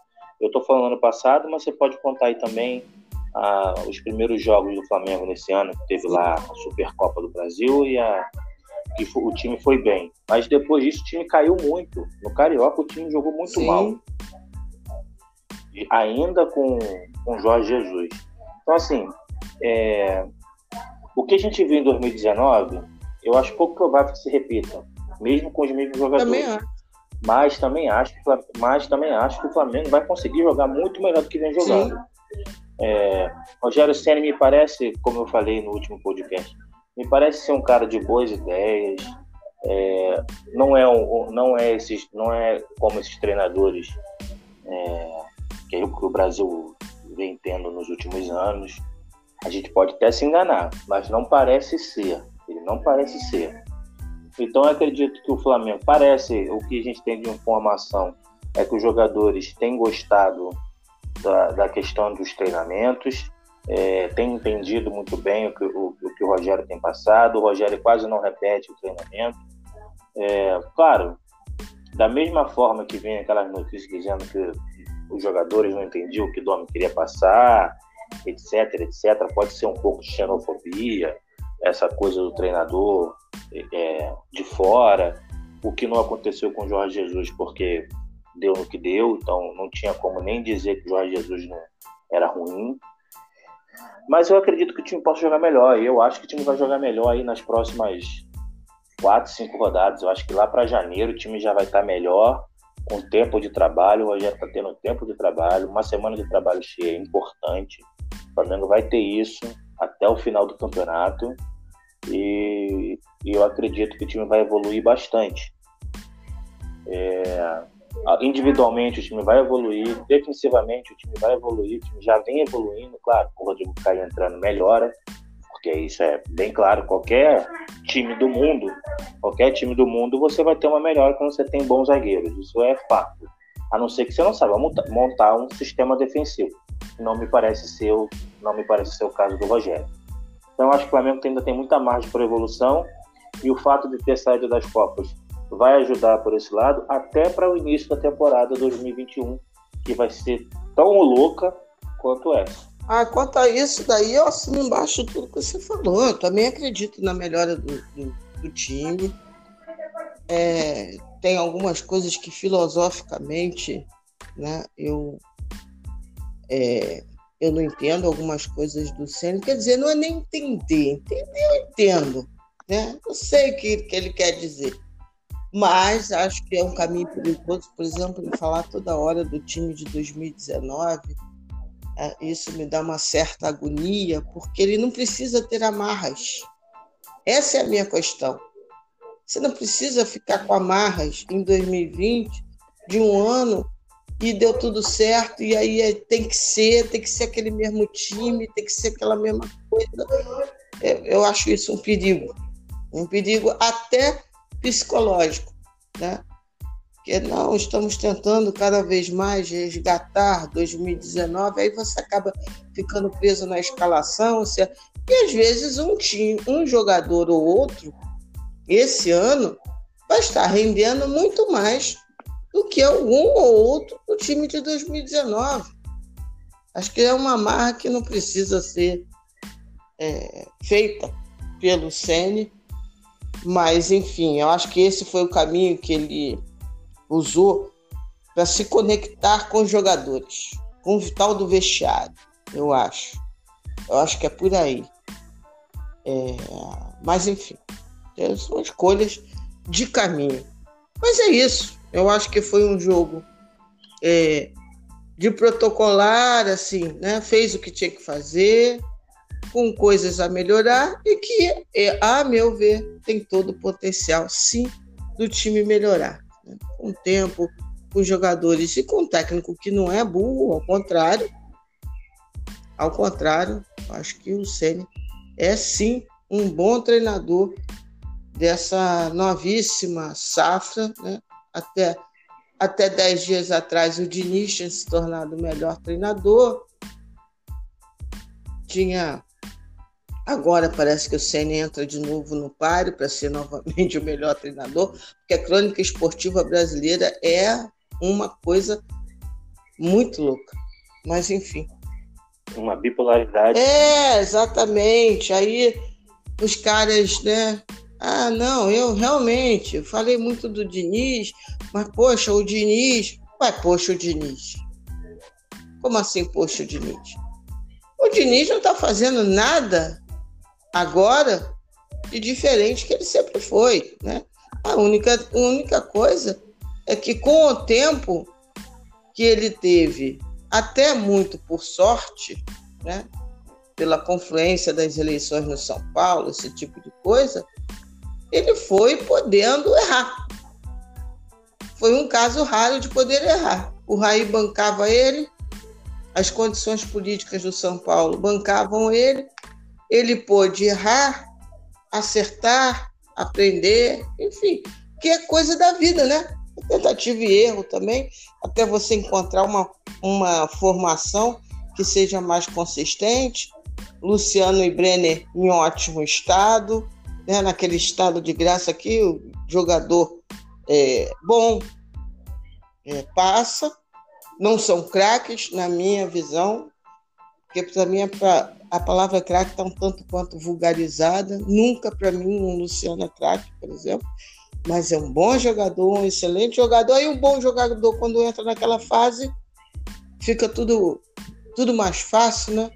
Eu estou falando ano passado, mas você pode contar aí também ah, os primeiros jogos do Flamengo nesse ano, que teve lá a Supercopa do Brasil e a que o time foi bem. Mas depois disso o time caiu muito. No Carioca o time jogou muito Sim. mal. Ainda com o Jorge Jesus. Então, assim, é... o que a gente viu em 2019, eu acho pouco provável que se repita, mesmo com os mesmos jogadores. Também acho. Mas também acho, mas também acho que o Flamengo vai conseguir jogar muito melhor do que vem jogando. É... Rogério Senna me parece, como eu falei no último podcast, me parece ser um cara de boas ideias. É, não é um, não é esses, não é como esses treinadores é, que, o Brasil vem tendo nos últimos anos. A gente pode até se enganar, mas não parece ser. Ele não parece ser. Então eu acredito que o Flamengo parece o que a gente tem de informação é que os jogadores têm gostado da, da questão dos treinamentos é, entendido muito bem o que o, o que o, Rogério tem passado. O Rogério quase não repete o treinamento. É, claro, da mesma forma que vem aquelas notícias dizendo que os jogadores não entendiam o que o Domi queria passar, etc, etc. Pode ser um pouco de xenofobia, essa coisa do treinador é, de fora, o que não aconteceu com o Jorge Jesus, porque deu no que deu, então não tinha como nem dizer que o Jorge Jesus não era ruim. Mas eu acredito que o time possa jogar melhor. E eu acho que o time vai jogar melhor aí nas próximas quatro, cinco rodadas. Eu acho que lá para janeiro o time já vai estar tá melhor, com tempo de trabalho. O Rogério está tendo tempo de trabalho, uma semana de trabalho cheia é importante. O Flamengo vai ter isso até o final do campeonato. E, e eu acredito que o time vai evoluir bastante. É, individualmente o time vai evoluir, defensivamente o time vai evoluir, o time já vem evoluindo, claro, o Rodrigo Caio entrando melhora, porque isso é bem claro, qualquer time do mundo, qualquer time do mundo, você vai ter uma melhora quando você tem bons zagueiros, isso é fato. A não ser que você não saiba montar um sistema defensivo. Não me parece ser, não me parece ser o caso do Rogério. Então acho que o Flamengo ainda tem muita margem para evolução e o fato de ter saído das Copas vai ajudar por esse lado, até para o início da temporada 2021, que vai ser tão louca quanto essa. Ah, quanto a isso daí, eu assino embaixo tudo que você falou. Eu também acredito na melhora do, do, do time. É, tem algumas coisas que filosoficamente né, eu, é, eu não entendo algumas coisas do Senna. Quer dizer, não é nem entender. Entender eu entendo. Né? Eu sei o que, que ele quer dizer mas acho que é um caminho perigoso, por exemplo, em falar toda hora do time de 2019. É, isso me dá uma certa agonia, porque ele não precisa ter amarras. Essa é a minha questão. Você não precisa ficar com amarras em 2020 de um ano e deu tudo certo, e aí é, tem que ser, tem que ser aquele mesmo time, tem que ser aquela mesma coisa. eu acho isso um perigo, um perigo até psicológico, né? Que não, estamos tentando cada vez mais resgatar 2019, aí você acaba ficando preso na escalação, e às vezes um time, um jogador ou outro, esse ano, vai estar rendendo muito mais do que algum ou outro do time de 2019. Acho que é uma marra que não precisa ser é, feita pelo Sene, mas enfim, eu acho que esse foi o caminho que ele usou para se conectar com os jogadores, com o tal do vestiário, eu acho. Eu acho que é por aí. É, mas enfim, são escolhas de caminho. Mas é isso. Eu acho que foi um jogo é, de protocolar, assim, né? Fez o que tinha que fazer, com coisas a melhorar e que, é, a meu ver, tem todo o potencial, sim, do time melhorar com tempo, com jogadores e com um técnico que não é burro, ao contrário. Ao contrário, acho que o Ceni é sim um bom treinador dessa novíssima safra, né? Até até dez dias atrás o Diniz tinha se tornado o melhor treinador. Tinha Agora parece que o Senna entra de novo no páreo para ser novamente o melhor treinador, porque a crônica esportiva brasileira é uma coisa muito louca. Mas enfim. Uma bipolaridade. É, exatamente. Aí os caras, né? Ah, não, eu realmente falei muito do Diniz, mas poxa, o Diniz. Ué, poxa, o Diniz. Como assim, poxa, o Diniz? O Diniz não está fazendo nada agora de diferente que ele sempre foi, né? A única, a única coisa é que com o tempo que ele teve, até muito por sorte, né? Pela confluência das eleições no São Paulo, esse tipo de coisa, ele foi podendo errar. Foi um caso raro de poder errar. O Raí bancava ele, as condições políticas do São Paulo bancavam ele, ele pôde errar, acertar, aprender, enfim, que é coisa da vida, né? Tentativa e erro também, até você encontrar uma, uma formação que seja mais consistente. Luciano e Brenner em ótimo estado, né? naquele estado de graça que o jogador é, bom é, passa. Não são craques, na minha visão, porque para mim é pra, a palavra craque está um tanto quanto vulgarizada. Nunca para mim um Luciano é craque, por exemplo, mas é um bom jogador, um excelente jogador e um bom jogador quando entra naquela fase fica tudo tudo mais fácil, né?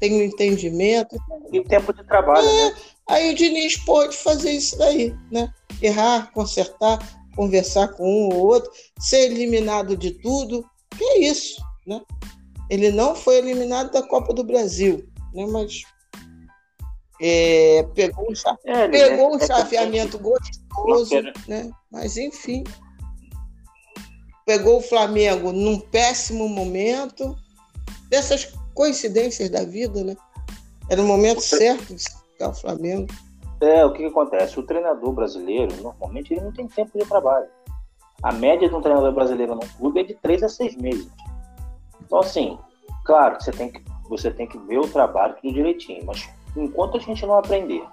Tem um entendimento. E tempo de trabalho. É, né? Aí o Diniz pode fazer isso daí, né? Errar, consertar, conversar com um ou outro, ser eliminado de tudo. Que é isso, né? Ele não foi eliminado da Copa do Brasil, né? Mas é, pegou um, é, pegou um chaveamento gostoso, né? Mas enfim, pegou o Flamengo num péssimo momento, dessas coincidências da vida, né? Era o momento certo de ficar o Flamengo. É, o que, que, acontece? O treinador brasileiro, normalmente, ele não tem tempo de trabalho. A média de um treinador brasileiro no clube é de três a seis meses. Então, assim, claro que você tem que você tem que ver o trabalho tudo direitinho. Mas enquanto a gente não aprender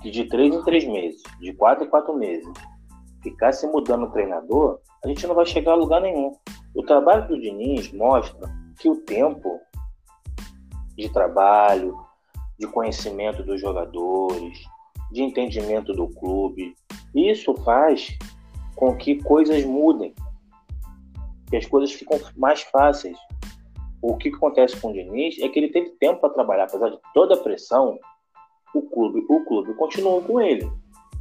que de três em três meses, de quatro em quatro meses, ficar se mudando o treinador, a gente não vai chegar a lugar nenhum. O trabalho do Diniz mostra que o tempo de trabalho, de conhecimento dos jogadores, de entendimento do clube, isso faz com que coisas mudem, que as coisas ficam mais fáceis o que acontece com o Diniz é que ele teve tempo para trabalhar, apesar de toda a pressão, o clube, o clube continuou com ele.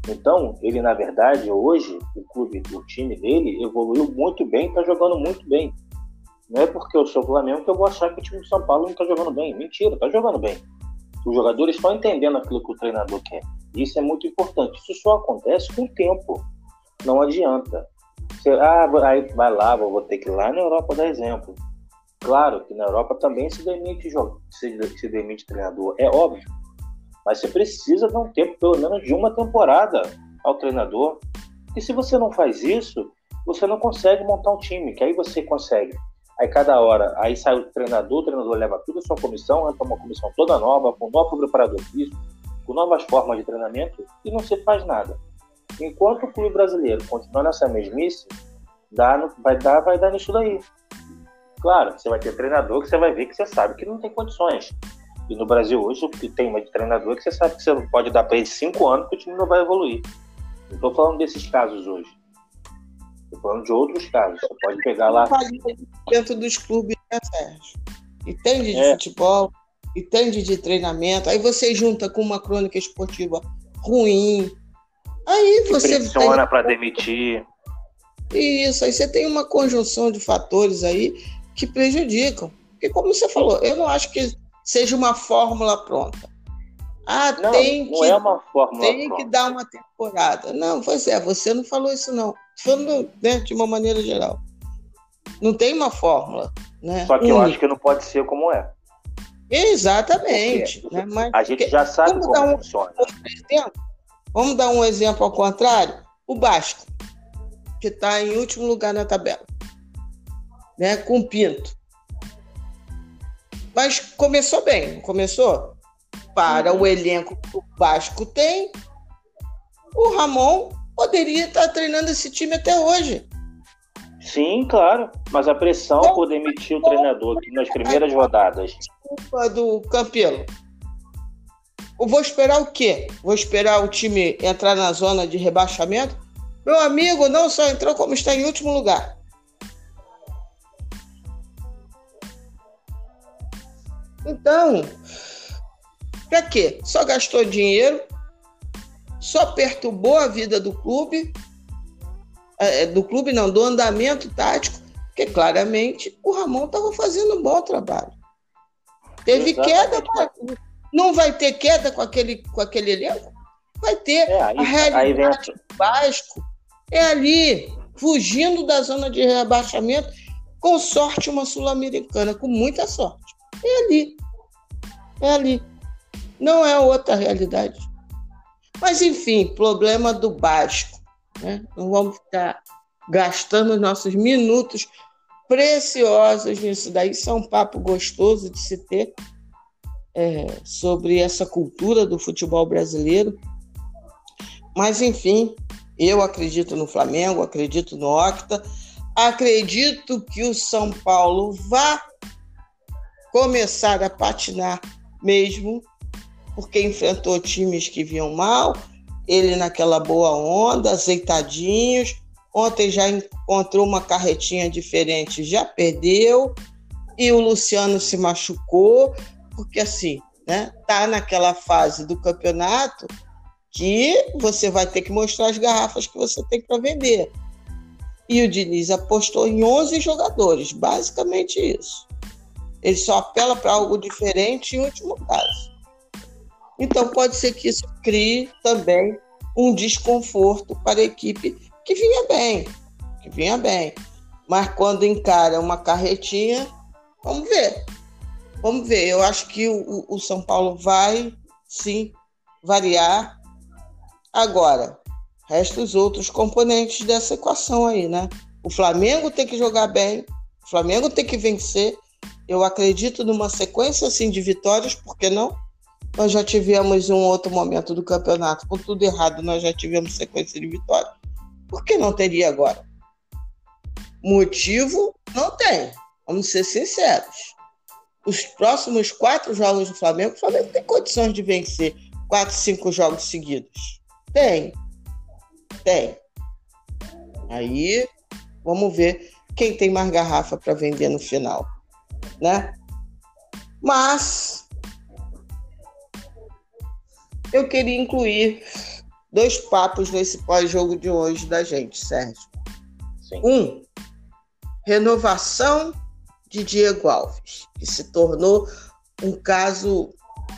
Então, ele na verdade hoje, o clube, o time dele evoluiu muito bem, está jogando muito bem. Não é porque eu sou Flamengo que eu vou achar que o time do São Paulo não está jogando bem. Mentira, está jogando bem. Os jogadores estão entendendo aquilo que o treinador quer. Isso é muito importante. Isso só acontece com o tempo. Não adianta. Você, ah, vai lá, vou ter que ir lá na Europa dar exemplo. Claro que na Europa também se demite se, se demite treinador, é óbvio. Mas você precisa dar um tempo, pelo menos de uma temporada, ao treinador. E se você não faz isso, você não consegue montar um time, que aí você consegue. Aí cada hora, aí sai o treinador, o treinador leva tudo a sua comissão, entra uma comissão toda nova, com novo preparador físico, com novas formas de treinamento, e não se faz nada. Enquanto o clube brasileiro continuar nessa mesmice, dá, vai, dar, vai dar nisso daí. Claro, você vai ter treinador que você vai ver que você sabe que não tem condições. E no Brasil hoje, o que tem de treinador que você sabe que você pode dar para ele cinco anos que o time não vai evoluir. Não estou falando desses casos hoje. Estou falando de outros casos. Você pode pegar lá. Dentro dos clubes, né, Sérgio? Entende de é. futebol, entende de treinamento. Aí você junta com uma crônica esportiva ruim. Aí você. Pressiona tem... para demitir. Isso, aí você tem uma conjunção de fatores aí que prejudicam. Porque, como você falou, eu não acho que seja uma fórmula pronta. Ah, não, tem não que, é uma fórmula tem pronta. que dar uma temporada. Não, pois é, você não falou isso não. Falando né, de uma maneira geral. Não tem uma fórmula. Né? Só que eu acho que não pode ser como é. Exatamente. Né? Mas, a gente já sabe como um, funciona. Exemplo, vamos dar um exemplo ao contrário. O Basco, que está em último lugar na tabela. Né, com Pinto. Mas começou bem, começou? Para o elenco que o Vasco tem, o Ramon poderia estar treinando esse time até hoje. Sim, claro. Mas a pressão então, por demitir o treinador nas primeiras rodadas. Desculpa do Campelo. Eu vou esperar o quê? Vou esperar o time entrar na zona de rebaixamento? Meu amigo não só entrou, como está em último lugar. Então, para quê? Só gastou dinheiro, só perturbou a vida do clube, é, é, do clube não, do andamento tático, porque claramente o Ramon estava fazendo um bom trabalho. Teve Exatamente. queda, não vai ter queda com aquele, com aquele elenco? Vai ter. É, aí, a realidade do Vasco é ali, fugindo da zona de rebaixamento, com sorte uma sul-americana, com muita sorte. É ali. É ali. Não é outra realidade. Mas, enfim, problema do básico. Né? Não vamos ficar gastando nossos minutos preciosos nisso daí. Isso é um papo gostoso de se ter é, sobre essa cultura do futebol brasileiro. Mas, enfim, eu acredito no Flamengo, acredito no Octa, acredito que o São Paulo vá começar a patinar mesmo, porque enfrentou times que vinham mal, ele naquela boa onda, azeitadinhos. Ontem já encontrou uma carretinha diferente, já perdeu, e o Luciano se machucou, porque assim, né, tá naquela fase do campeonato que você vai ter que mostrar as garrafas que você tem para vender. E o Diniz apostou em 11 jogadores, basicamente isso. Ele só apela para algo diferente em último caso. Então pode ser que isso crie também um desconforto para a equipe que vinha bem, que vinha bem. Mas quando encara uma carretinha, vamos ver. Vamos ver. Eu acho que o, o São Paulo vai sim variar. Agora, resta os outros componentes dessa equação aí, né? O Flamengo tem que jogar bem, o Flamengo tem que vencer eu acredito numa sequência assim de vitórias, por que não? Nós já tivemos um outro momento do campeonato com tudo errado, nós já tivemos sequência de vitórias. Por que não teria agora? Motivo não tem, vamos ser sinceros. Os próximos quatro jogos do Flamengo, o Flamengo tem condições de vencer quatro, cinco jogos seguidos. Tem. Tem. Aí, vamos ver quem tem mais garrafa para vender no final né? Mas eu queria incluir dois papos nesse pós-jogo de hoje da gente, Sérgio. Sim. Um, renovação de Diego Alves, que se tornou um caso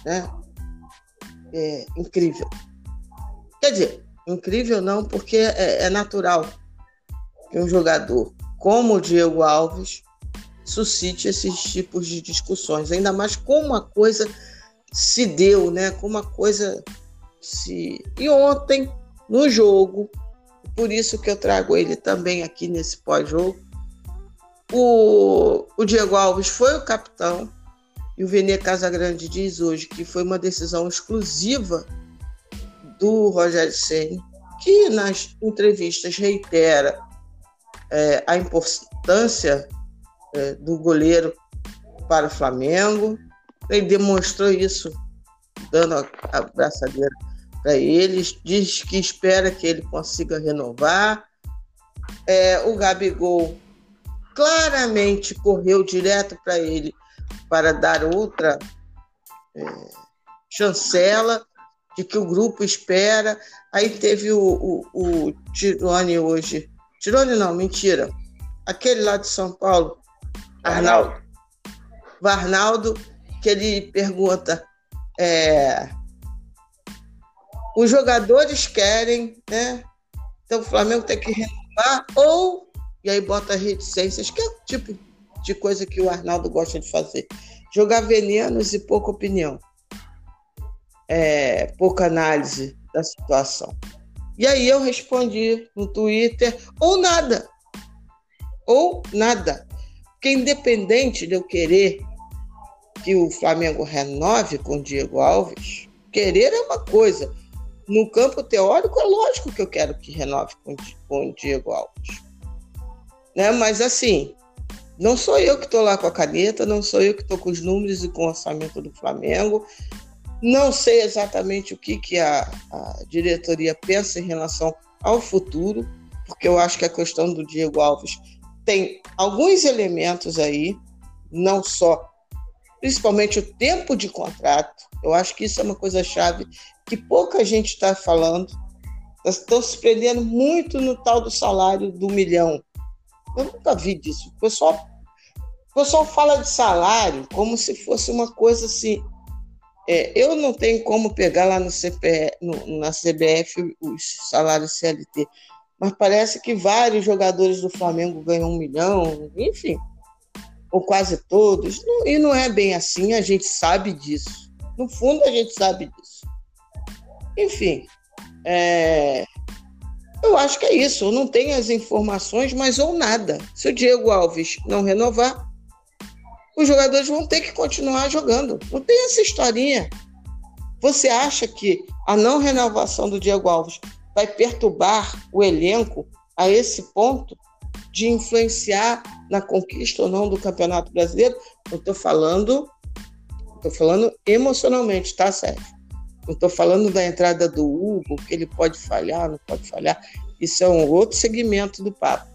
né, é, incrível. Quer dizer, incrível não, porque é, é natural que um jogador como o Diego Alves suscite esses tipos de discussões, ainda mais com uma coisa se deu, né? Como a coisa se. E ontem, no jogo, por isso que eu trago ele também aqui nesse pós-jogo. O, o Diego Alves foi o capitão, e o Vene Casagrande diz hoje que foi uma decisão exclusiva do Rogério Senna, que nas entrevistas reitera é, a importância é, do goleiro para o Flamengo. Ele demonstrou isso dando a, a braçadeira para eles, diz que espera que ele consiga renovar. É, o Gabigol claramente correu direto para ele para dar outra é, chancela de que o grupo espera. Aí teve o, o, o Tirone hoje. Tirone não, mentira. Aquele lá de São Paulo, Arnaldo. Varnaldo, que ele pergunta. É, os jogadores querem, né? Então o Flamengo tem que renovar, ou, e aí bota reticências, que é o tipo de coisa que o Arnaldo gosta de fazer. Jogar venenos e pouca opinião. É, pouca análise da situação. E aí eu respondi no Twitter, ou nada. Ou nada. Porque independente de eu querer que o Flamengo renove com o Diego Alves, querer é uma coisa. No campo teórico, é lógico que eu quero que renove com, com o Diego Alves. Né? Mas assim, não sou eu que estou lá com a caneta, não sou eu que estou com os números e com o orçamento do Flamengo. Não sei exatamente o que, que a, a diretoria pensa em relação ao futuro, porque eu acho que a questão do Diego Alves tem alguns elementos aí, não só, principalmente o tempo de contrato. Eu acho que isso é uma coisa chave que pouca gente está falando. Estão se prendendo muito no tal do salário do milhão. Eu nunca vi disso. O pessoal, o pessoal fala de salário como se fosse uma coisa assim. É, eu não tenho como pegar lá no CPE, no, na CBF os salários CLT, mas parece que vários jogadores do Flamengo ganham um milhão, enfim, ou quase todos. e não é bem assim, a gente sabe disso. No fundo, a gente sabe disso. Enfim, é, eu acho que é isso. Eu não tenho as informações, mas ou nada. Se o Diego Alves não renovar, os jogadores vão ter que continuar jogando. Não tem essa historinha. Você acha que a não renovação do Diego Alves vai perturbar o elenco a esse ponto de influenciar na conquista ou não do Campeonato Brasileiro? Eu estou falando, estou falando emocionalmente, tá, Sérgio? Não estou falando da entrada do Hugo, que ele pode falhar, não pode falhar. Isso é um outro segmento do papo.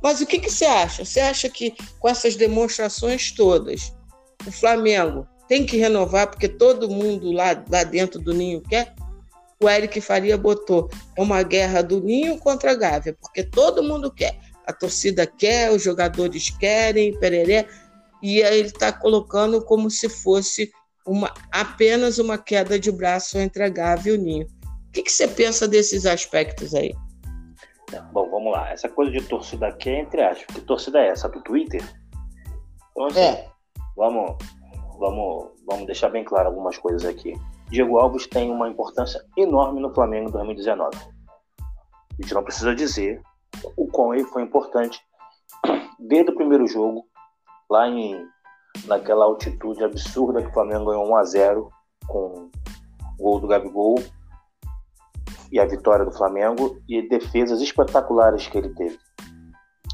Mas o que, que você acha? Você acha que com essas demonstrações todas, o Flamengo tem que renovar porque todo mundo lá, lá dentro do Ninho quer? O Eric Faria botou é uma guerra do Ninho contra a Gávea, porque todo mundo quer. A torcida quer, os jogadores querem, pereré. E aí ele está colocando como se fosse uma, apenas uma queda de braço entre a Gávea e o Ninho. O que, que você pensa desses aspectos aí? Bom, vamos lá. Essa coisa de torcida aqui é entre aspas. Que torcida é essa? Do Twitter? Então, assim, é. vamos, vamos, vamos deixar bem claro algumas coisas aqui. Diego Alves tem uma importância enorme no Flamengo em 2019. A gente não precisa dizer o quão ele foi importante desde o primeiro jogo, lá em naquela altitude absurda que o Flamengo ganhou 1 a 0 com o gol do Gabigol e a vitória do Flamengo e defesas espetaculares que ele teve.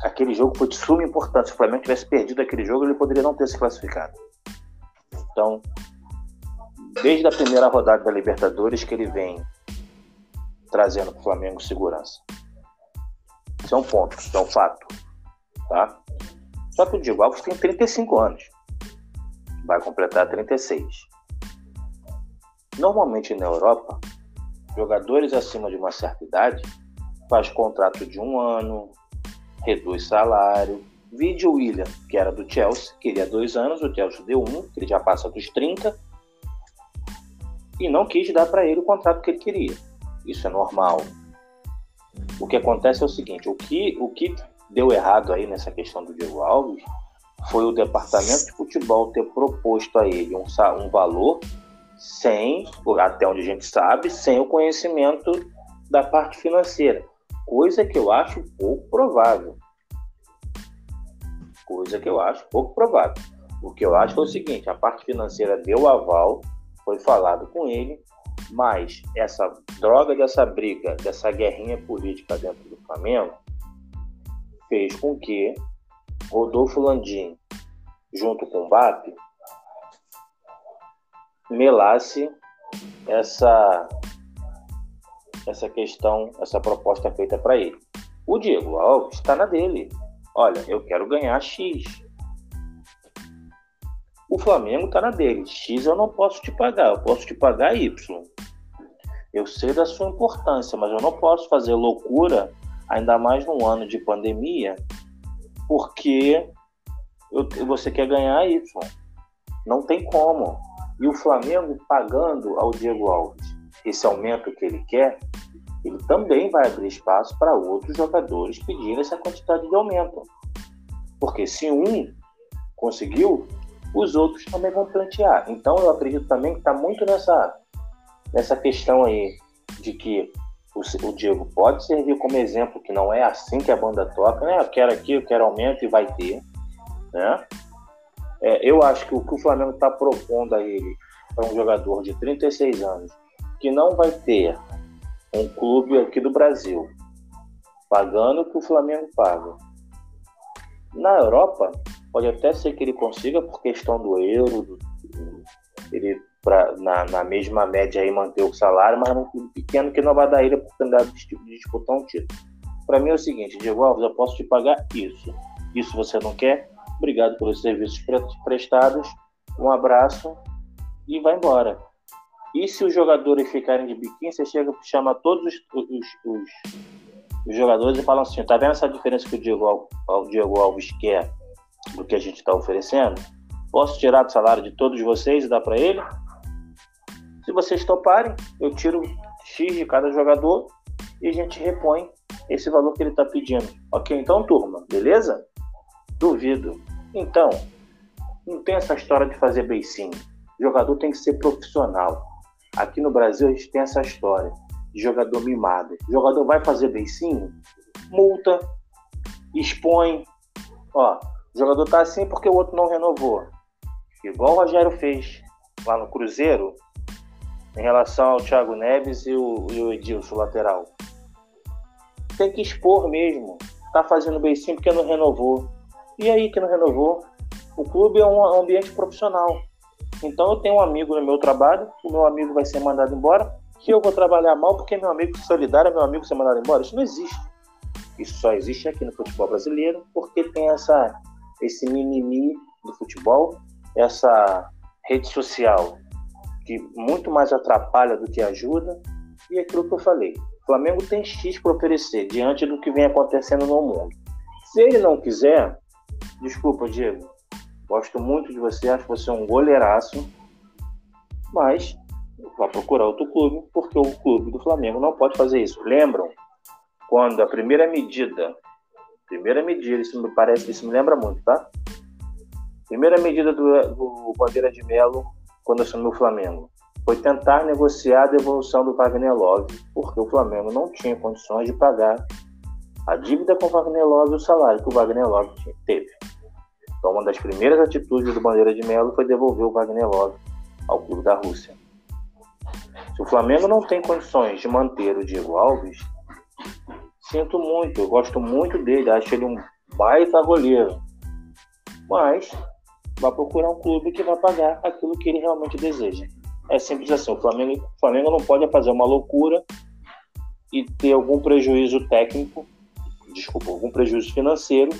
Aquele jogo foi de suma importância. Se o Flamengo tivesse perdido aquele jogo, ele poderia não ter se classificado. Então, desde a primeira rodada da Libertadores que ele vem trazendo para o Flamengo segurança. Isso é um ponto, isso é um fato. Tá? Só que o Diego Alves tem 35 anos vai completar 36. Normalmente na Europa, jogadores acima de uma certa idade faz contrato de um ano, reduz salário. Vide o William, que era do Chelsea, queria dois anos, o Chelsea deu um, ele já passa dos 30, e não quis dar para ele o contrato que ele queria. Isso é normal. O que acontece é o seguinte: o que, o que deu errado aí nessa questão do Diego Alves foi o departamento de futebol ter proposto a ele um, um valor sem, até onde a gente sabe, sem o conhecimento da parte financeira, coisa que eu acho pouco provável. Coisa que eu acho pouco provável. O que eu acho é o seguinte: a parte financeira deu aval, foi falado com ele, mas essa droga dessa briga, dessa guerrinha política dentro do Flamengo, fez com que Rodolfo Landim, junto com o BAP, melasse essa essa questão, essa proposta feita para ele. O Diego Alves está na dele. Olha, eu quero ganhar X. O Flamengo está na dele. X eu não posso te pagar, eu posso te pagar Y. Eu sei da sua importância, mas eu não posso fazer loucura, ainda mais num ano de pandemia, porque eu, você quer ganhar Y. Não tem como. E o Flamengo pagando ao Diego Alves esse aumento que ele quer, ele também vai abrir espaço para outros jogadores pedirem essa quantidade de aumento. Porque se um conseguiu, os outros também vão plantear. Então eu acredito também que está muito nessa, nessa questão aí de que o, o, Diego pode servir como exemplo, que não é assim que a banda toca, né? Eu quero aqui, eu quero aumento e vai ter. Né? É, eu acho que o que o Flamengo está propondo a ele para um jogador de 36 anos, que não vai ter um clube aqui do Brasil pagando o que o Flamengo paga. Na Europa, pode até ser que ele consiga por questão do euro, do, ele pra, na, na, mesma média aí manter o salário, mas num clube pequeno que não vai dar ele a oportunidade de, de disputar um título. Para mim é o seguinte, Diego Alves, eu posso te pagar isso. Isso você não quer? Obrigado pelos serviços prestados. Um abraço e vai embora. E se os jogadores ficarem de biquíni, você chega, chama todos os, os, os, os jogadores e fala assim: tá vendo essa diferença que o Diego, o Diego Alves quer do que a gente está oferecendo? Posso tirar do salário de todos vocês e dar para ele? Se vocês toparem, eu tiro X de cada jogador e a gente repõe esse valor que ele está pedindo. Ok, então, turma, beleza? Duvido. Então, não tem essa história de fazer beicinho. O jogador tem que ser profissional. Aqui no Brasil a gente tem essa história de jogador mimado. O jogador vai fazer beicinho, multa, expõe. Ó, o jogador tá assim porque o outro não renovou. Igual o Rogério fez lá no Cruzeiro, em relação ao Thiago Neves e o, e o Edilson, lateral. Tem que expor mesmo. Tá fazendo beicinho porque não renovou. E aí que não renovou? O clube é um ambiente profissional. Então eu tenho um amigo no meu trabalho, o meu amigo vai ser mandado embora, que eu vou trabalhar mal porque meu amigo solidário é meu amigo ser mandado embora. Isso não existe. Isso só existe aqui no futebol brasileiro porque tem essa esse mimimi do futebol, essa rede social que muito mais atrapalha do que ajuda, e aquilo que eu falei. O Flamengo tem X para oferecer diante do que vem acontecendo no mundo. Se ele não quiser, desculpa, Diego, Gosto muito de você, acho você um goleiraço, mas vá procurar outro clube, porque o clube do Flamengo não pode fazer isso. Lembram quando a primeira medida, primeira medida, isso me parece, isso me lembra muito, tá? Primeira medida do, do Bandeira de Melo quando assumiu o Flamengo foi tentar negociar a devolução do Wagner Love, porque o Flamengo não tinha condições de pagar a dívida com o Wagner Love e o salário que o Wagner Love teve. Então, uma das primeiras atitudes do Bandeira de Melo foi devolver o Wagner Love ao clube da Rússia. Se o Flamengo não tem condições de manter o Diego Alves, sinto muito, eu gosto muito dele, acho ele um baita goleiro. Mas vai procurar um clube que vai pagar aquilo que ele realmente deseja. É simples assim, o Flamengo, o Flamengo não pode fazer uma loucura e ter algum prejuízo técnico, desculpa, algum prejuízo financeiro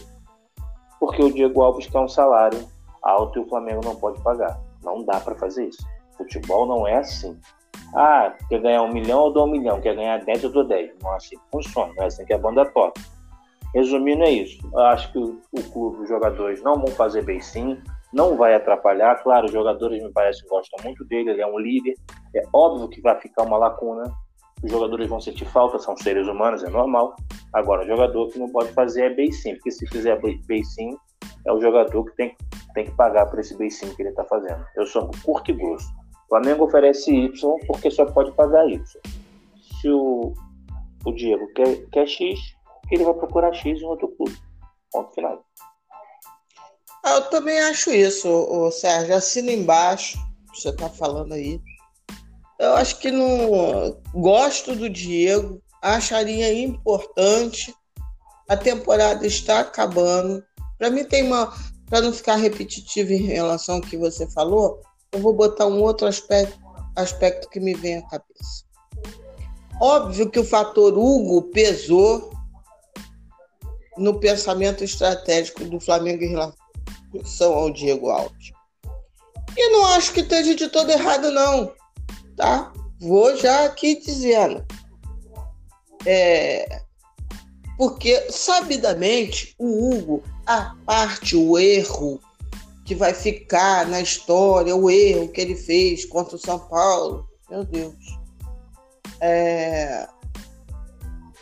porque o Diego Alves quer um salário alto e o Flamengo não pode pagar. Não dá para fazer isso. Futebol não é assim. Ah, quer ganhar um milhão, eu dou um milhão. Quer ganhar dez, eu dou dez. Não é assim que funciona. Não é assim que a banda toca. Resumindo, é isso. Eu acho que o, o clube, os jogadores não vão fazer bem sim. Não vai atrapalhar. Claro, os jogadores me parece gostam muito dele. Ele é um líder. É óbvio que vai ficar uma lacuna os jogadores vão sentir falta, são seres humanos, é normal. Agora, o jogador que não pode fazer é beicinho, porque se fizer beicinho, é o jogador que tem, tem que pagar por esse beicinho que ele está fazendo. Eu sou curto e grosso. Flamengo oferece Y porque só pode pagar Y. Se o, o Diego quer, quer X, ele vai procurar X em outro clube. Ponto final. Ah, eu também acho isso, o Sérgio. Assina embaixo, você está falando aí. Eu acho que não gosto do Diego, acharia importante. A temporada está acabando. Para mim tem uma, para não ficar repetitivo em relação ao que você falou, eu vou botar um outro aspecto, aspecto que me vem à cabeça. Óbvio que o fator Hugo pesou no pensamento estratégico do Flamengo em relação ao Diego Alves. E não acho que esteja de todo errado, não. Tá? Vou já aqui dizendo. É, porque, sabidamente, o Hugo, a parte, o erro que vai ficar na história, o erro que ele fez contra o São Paulo, meu Deus. É,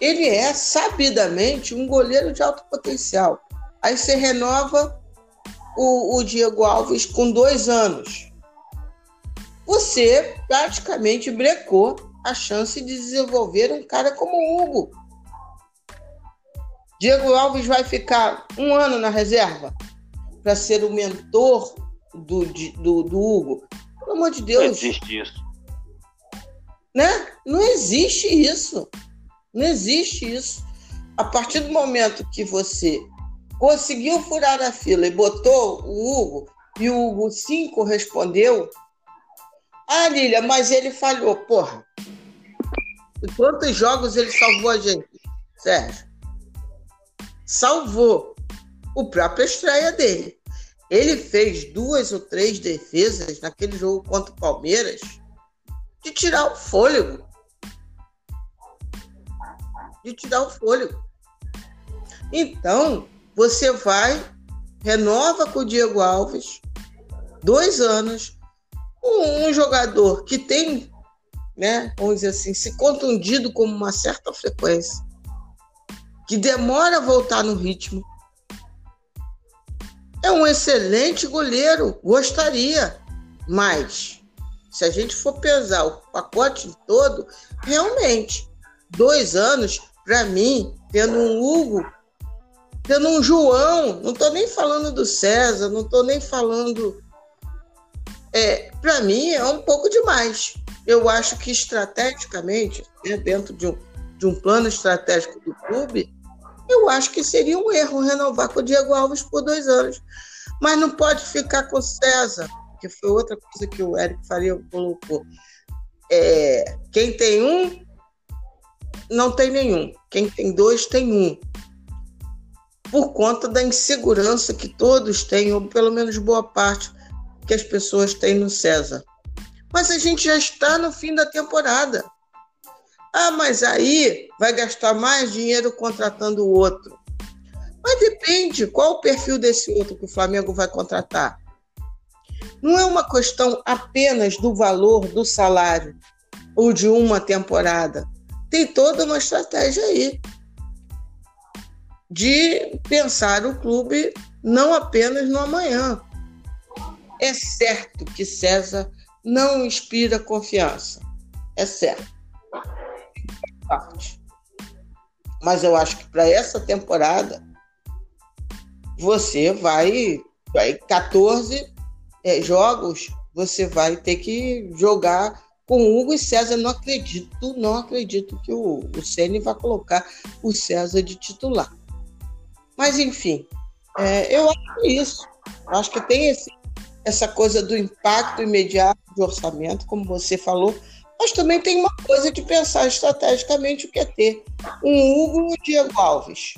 ele é sabidamente um goleiro de alto potencial. Aí você renova o, o Diego Alves com dois anos. Você praticamente brecou a chance de desenvolver um cara como o Hugo. Diego Alves vai ficar um ano na reserva para ser o mentor do, do, do Hugo. Pelo amor de Deus. Não existe isso. Né? Não existe isso. Não existe isso. A partir do momento que você conseguiu furar a fila e botou o Hugo, e o Hugo sim correspondeu. Ah, Lília, mas ele falhou. Porra. Quantos jogos ele salvou a gente, Sérgio? Salvou o próprio estreia dele. Ele fez duas ou três defesas naquele jogo contra o Palmeiras de tirar o fôlego de te dar o fôlego. Então, você vai, renova com o Diego Alves, dois anos, um, jogador que tem, né, vamos dizer assim, se contundido com uma certa frequência, que demora a voltar no ritmo. É um excelente goleiro, gostaria, mas se a gente for pesar o pacote todo, realmente, dois anos para mim, tendo um Hugo, tendo um João, não estou nem falando do César, não estou nem falando. É, para mim é um pouco demais. Eu acho que estrategicamente, né, dentro de um, de um plano estratégico do clube, eu acho que seria um erro renovar com o Diego Alves por dois anos. Mas não pode ficar com o César, que foi outra coisa que o Eric Faria colocou. É, quem tem um não tem nenhum. Quem tem dois tem um. Por conta da insegurança que todos têm, ou pelo menos boa parte que as pessoas têm no César. Mas a gente já está no fim da temporada. Ah, mas aí vai gastar mais dinheiro contratando o outro. Mas depende qual o perfil desse outro que o Flamengo vai contratar. Não é uma questão apenas do valor do salário ou de uma temporada tem toda uma estratégia aí de pensar o clube não apenas no amanhã. É certo que César não inspira confiança. É certo. Mas eu acho que para essa temporada você vai, vai 14 é, jogos, você vai ter que jogar com Hugo e César, não acredito, não acredito que o, o Ceni vai colocar o César de titular. Mas enfim, é, eu acho isso. Eu acho que tem esse, essa coisa do impacto imediato do orçamento, como você falou, mas também tem uma coisa de pensar estrategicamente o que é ter um Hugo Diego Alves.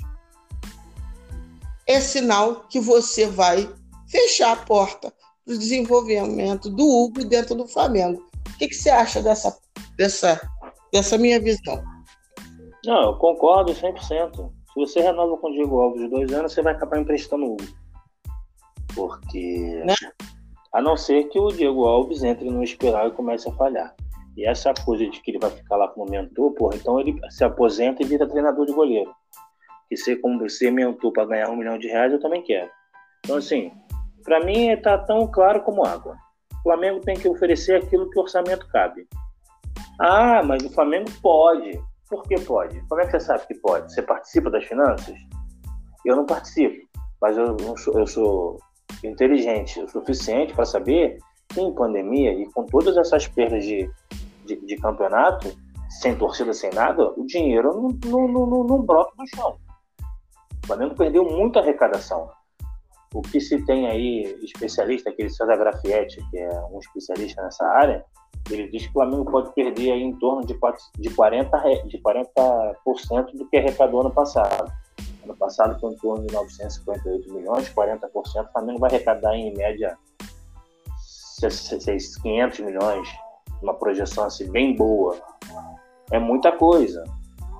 É sinal que você vai fechar a porta para o desenvolvimento do Hugo dentro do Flamengo. O que, que você acha dessa, dessa, dessa minha visão? Não, eu concordo 100%. Se você renova com o Diego Alves de dois anos, você vai acabar emprestando o Hugo. Porque. Né? A não ser que o Diego Alves entre no espiral e comece a falhar. E essa coisa de que ele vai ficar lá como mentor, porra, então ele se aposenta e vira treinador de goleiro. E ser como você mentor para ganhar um milhão de reais, eu também quero. Então, assim, para mim tá tão claro como água. O Flamengo tem que oferecer aquilo que o orçamento cabe. Ah, mas o Flamengo pode. Por que pode? Como é que você sabe que pode? Você participa das finanças? Eu não participo, mas eu, sou, eu sou inteligente o suficiente para saber que em pandemia e com todas essas perdas de, de, de campeonato, sem torcida, sem nada, o dinheiro não, não, não, não brota do chão. O Flamengo perdeu muita arrecadação. O que se tem aí, especialista, aquele César Grafietti, que é um especialista nessa área, ele diz que o Flamengo pode perder aí em torno de, 40%, de 40 do que arrecadou ano passado. Ano passado foi em torno de 958 milhões, 40%. O Flamengo vai arrecadar em média 500 milhões, uma projeção assim bem boa. É muita coisa,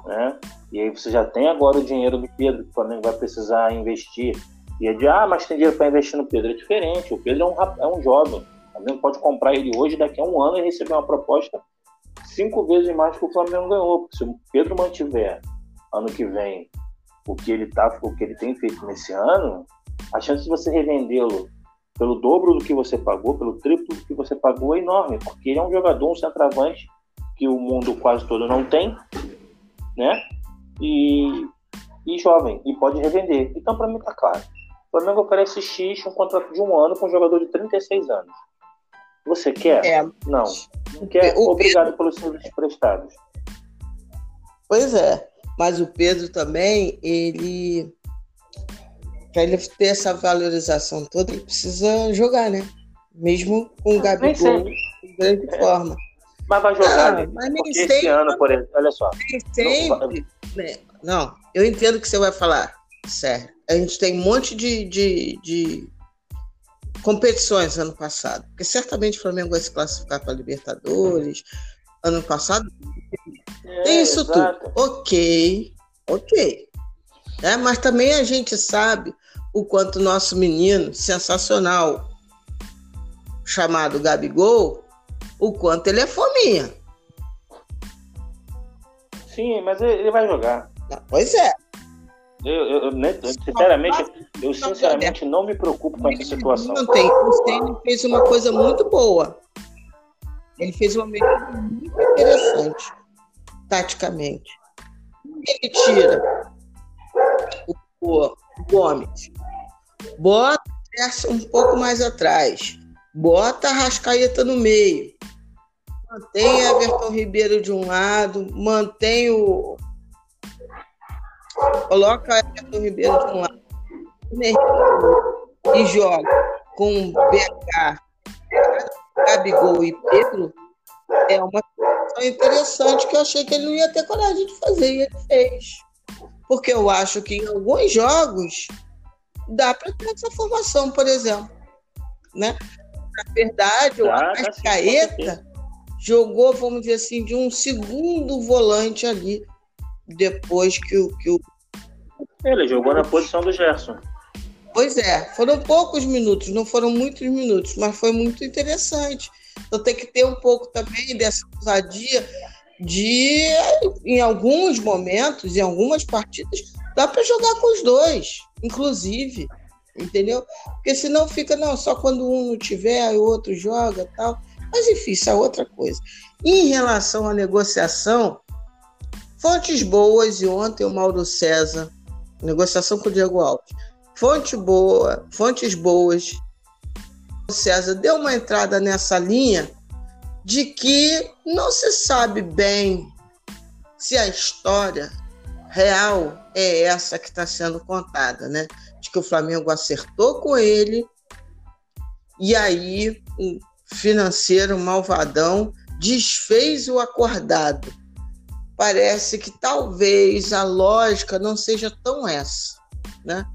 né? E aí você já tem agora o dinheiro do Pedro, que o Flamengo vai precisar investir. E é de, ah, mas tem dinheiro para investir no Pedro. É diferente, o Pedro é um, é um jovem. O Flamengo pode comprar ele hoje, daqui a um ano, e receber uma proposta cinco vezes mais que o Flamengo ganhou. Se o Pedro mantiver ano que vem o que ele tá, o que ele tem feito nesse ano, a chance de você revendê-lo pelo dobro do que você pagou, pelo triplo do que você pagou é enorme, porque ele é um jogador, um centroavante que o mundo quase todo não tem, né? E, e jovem, e pode revender. Então, para mim, tá claro. O Flamengo oferece X, um contrato de um ano com um jogador de 36 anos. Você quer? É. Não. Não quer? Obrigado pelos serviços prestados. Pois é. Mas o Pedro também, ele. Para ele ter essa valorização toda, ele precisa jogar, né? Mesmo com o Gabigol em grande é. forma. Mas vai jogar, ah, né? Mas nem sempre, esse ano, por exemplo, olha só. Nem sempre. Não, né? não, eu entendo o que você vai falar, sério. A gente tem um monte de, de, de competições ano passado, porque certamente o Flamengo vai se classificar para a Libertadores. Ano passado é, tem isso exato. tudo. Ok, ok. É, mas também a gente sabe o quanto nosso menino sensacional, chamado Gabigol, o quanto ele é fominha. Sim, mas ele vai jogar. Pois é. Eu, eu, eu sinceramente, eu sinceramente não me preocupo com essa situação. Não tem. O Senna fez uma coisa muito boa. Ele fez uma medida muito interessante, taticamente. Ele tira o, o Gomes, bota essa um pouco mais atrás, bota a Rascaeta no meio, mantém Everton Ribeiro de um lado, mantém o. Coloca Everton Ribeiro de um lado e joga com BH Gabigol e Pedro é uma situação interessante que eu achei que ele não ia ter coragem de fazer e ele fez. Porque eu acho que em alguns jogos dá para ter essa formação, por exemplo. Né? Na verdade, o Arrascaeta jogou, vamos dizer assim, de um segundo volante ali, depois que o. Que o... Ele jogou na posição do Gerson. Pois é, foram poucos minutos, não foram muitos minutos, mas foi muito interessante. Então tem que ter um pouco também dessa ousadia de, em alguns momentos, em algumas partidas, dá para jogar com os dois, inclusive, entendeu? Porque senão fica, não, só quando um não tiver, o outro joga tal. Mas enfim, isso é outra coisa. Em relação à negociação, fontes boas, e ontem o Mauro César, negociação com o Diego Alves fonte boa, fontes boas. César deu uma entrada nessa linha de que não se sabe bem se a história real é essa que está sendo contada, né? De que o Flamengo acertou com ele e aí o financeiro malvadão desfez o acordado. Parece que talvez a lógica não seja tão essa, né?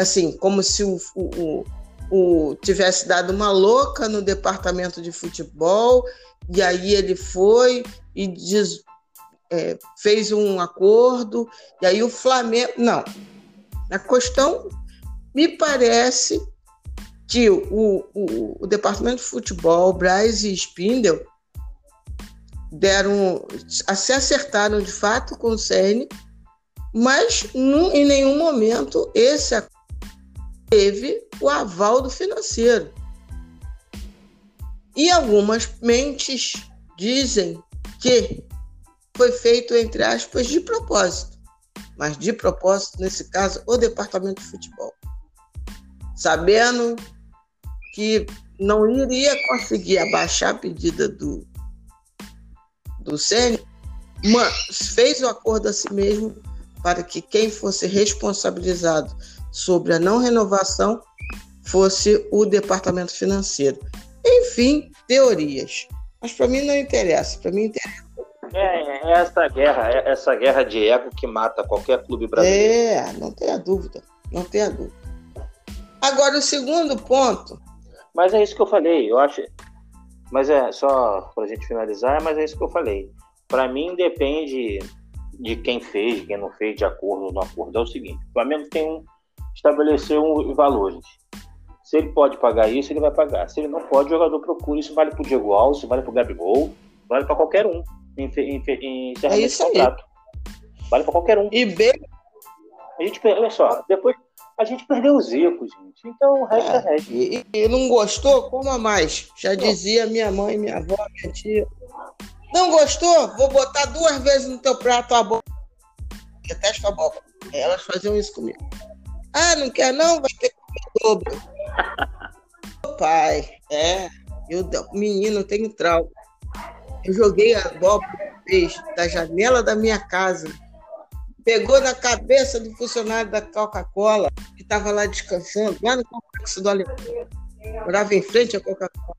assim, como se o, o, o, tivesse dado uma louca no departamento de futebol, e aí ele foi e diz, é, fez um acordo, e aí o Flamengo. Não. A questão me parece que o, o, o departamento de futebol, Braz e Spindel, deram, se acertaram de fato com o CN, mas num, em nenhum momento esse acordo teve o aval do financeiro. E algumas mentes dizem que foi feito, entre aspas, de propósito. Mas de propósito, nesse caso, o departamento de futebol. Sabendo que não iria conseguir abaixar a pedida do, do Sênior, fez o acordo a si mesmo para que quem fosse responsabilizado sobre a não renovação fosse o departamento financeiro. Enfim, teorias. Mas para mim não interessa. Para mim interessa. É, é, essa guerra, é essa guerra de ego que mata qualquer clube brasileiro. É, não tenha dúvida. Não tenha dúvida. Agora, o segundo ponto. Mas é isso que eu falei. Eu acho. Mas é só para a gente finalizar, mas é isso que eu falei. Para mim, depende de quem fez, quem não fez, de acordo ou não acordo. É o seguinte: o Flamengo tem um. Estabeleceu um valor, gente. Se ele pode pagar isso, ele vai pagar. Se ele não pode, o jogador procura. Isso vale para o Diego Alves, isso vale para o Gabigol, vale para qualquer um em, em, em encerramento é de contrato. Aí. Vale para qualquer um. E bem. A gente, olha só, depois a gente perdeu os Zico, gente. Então o resto é, é resto. E, e, não gostou? Coma mais. Já dizia minha mãe, minha avó, minha tia. Não gostou? Vou botar duas vezes no teu prato a boca. Detesto a boca. Elas faziam isso comigo. Ah, não quer não? Vai ter que comer dobro. Pai, é. Eu, menino, tenho trauma. Eu joguei a bola da janela da minha casa. Pegou na cabeça do funcionário da Coca-Cola, que estava lá descansando, lá no complexo do Alemão. Morava em frente à Coca-Cola.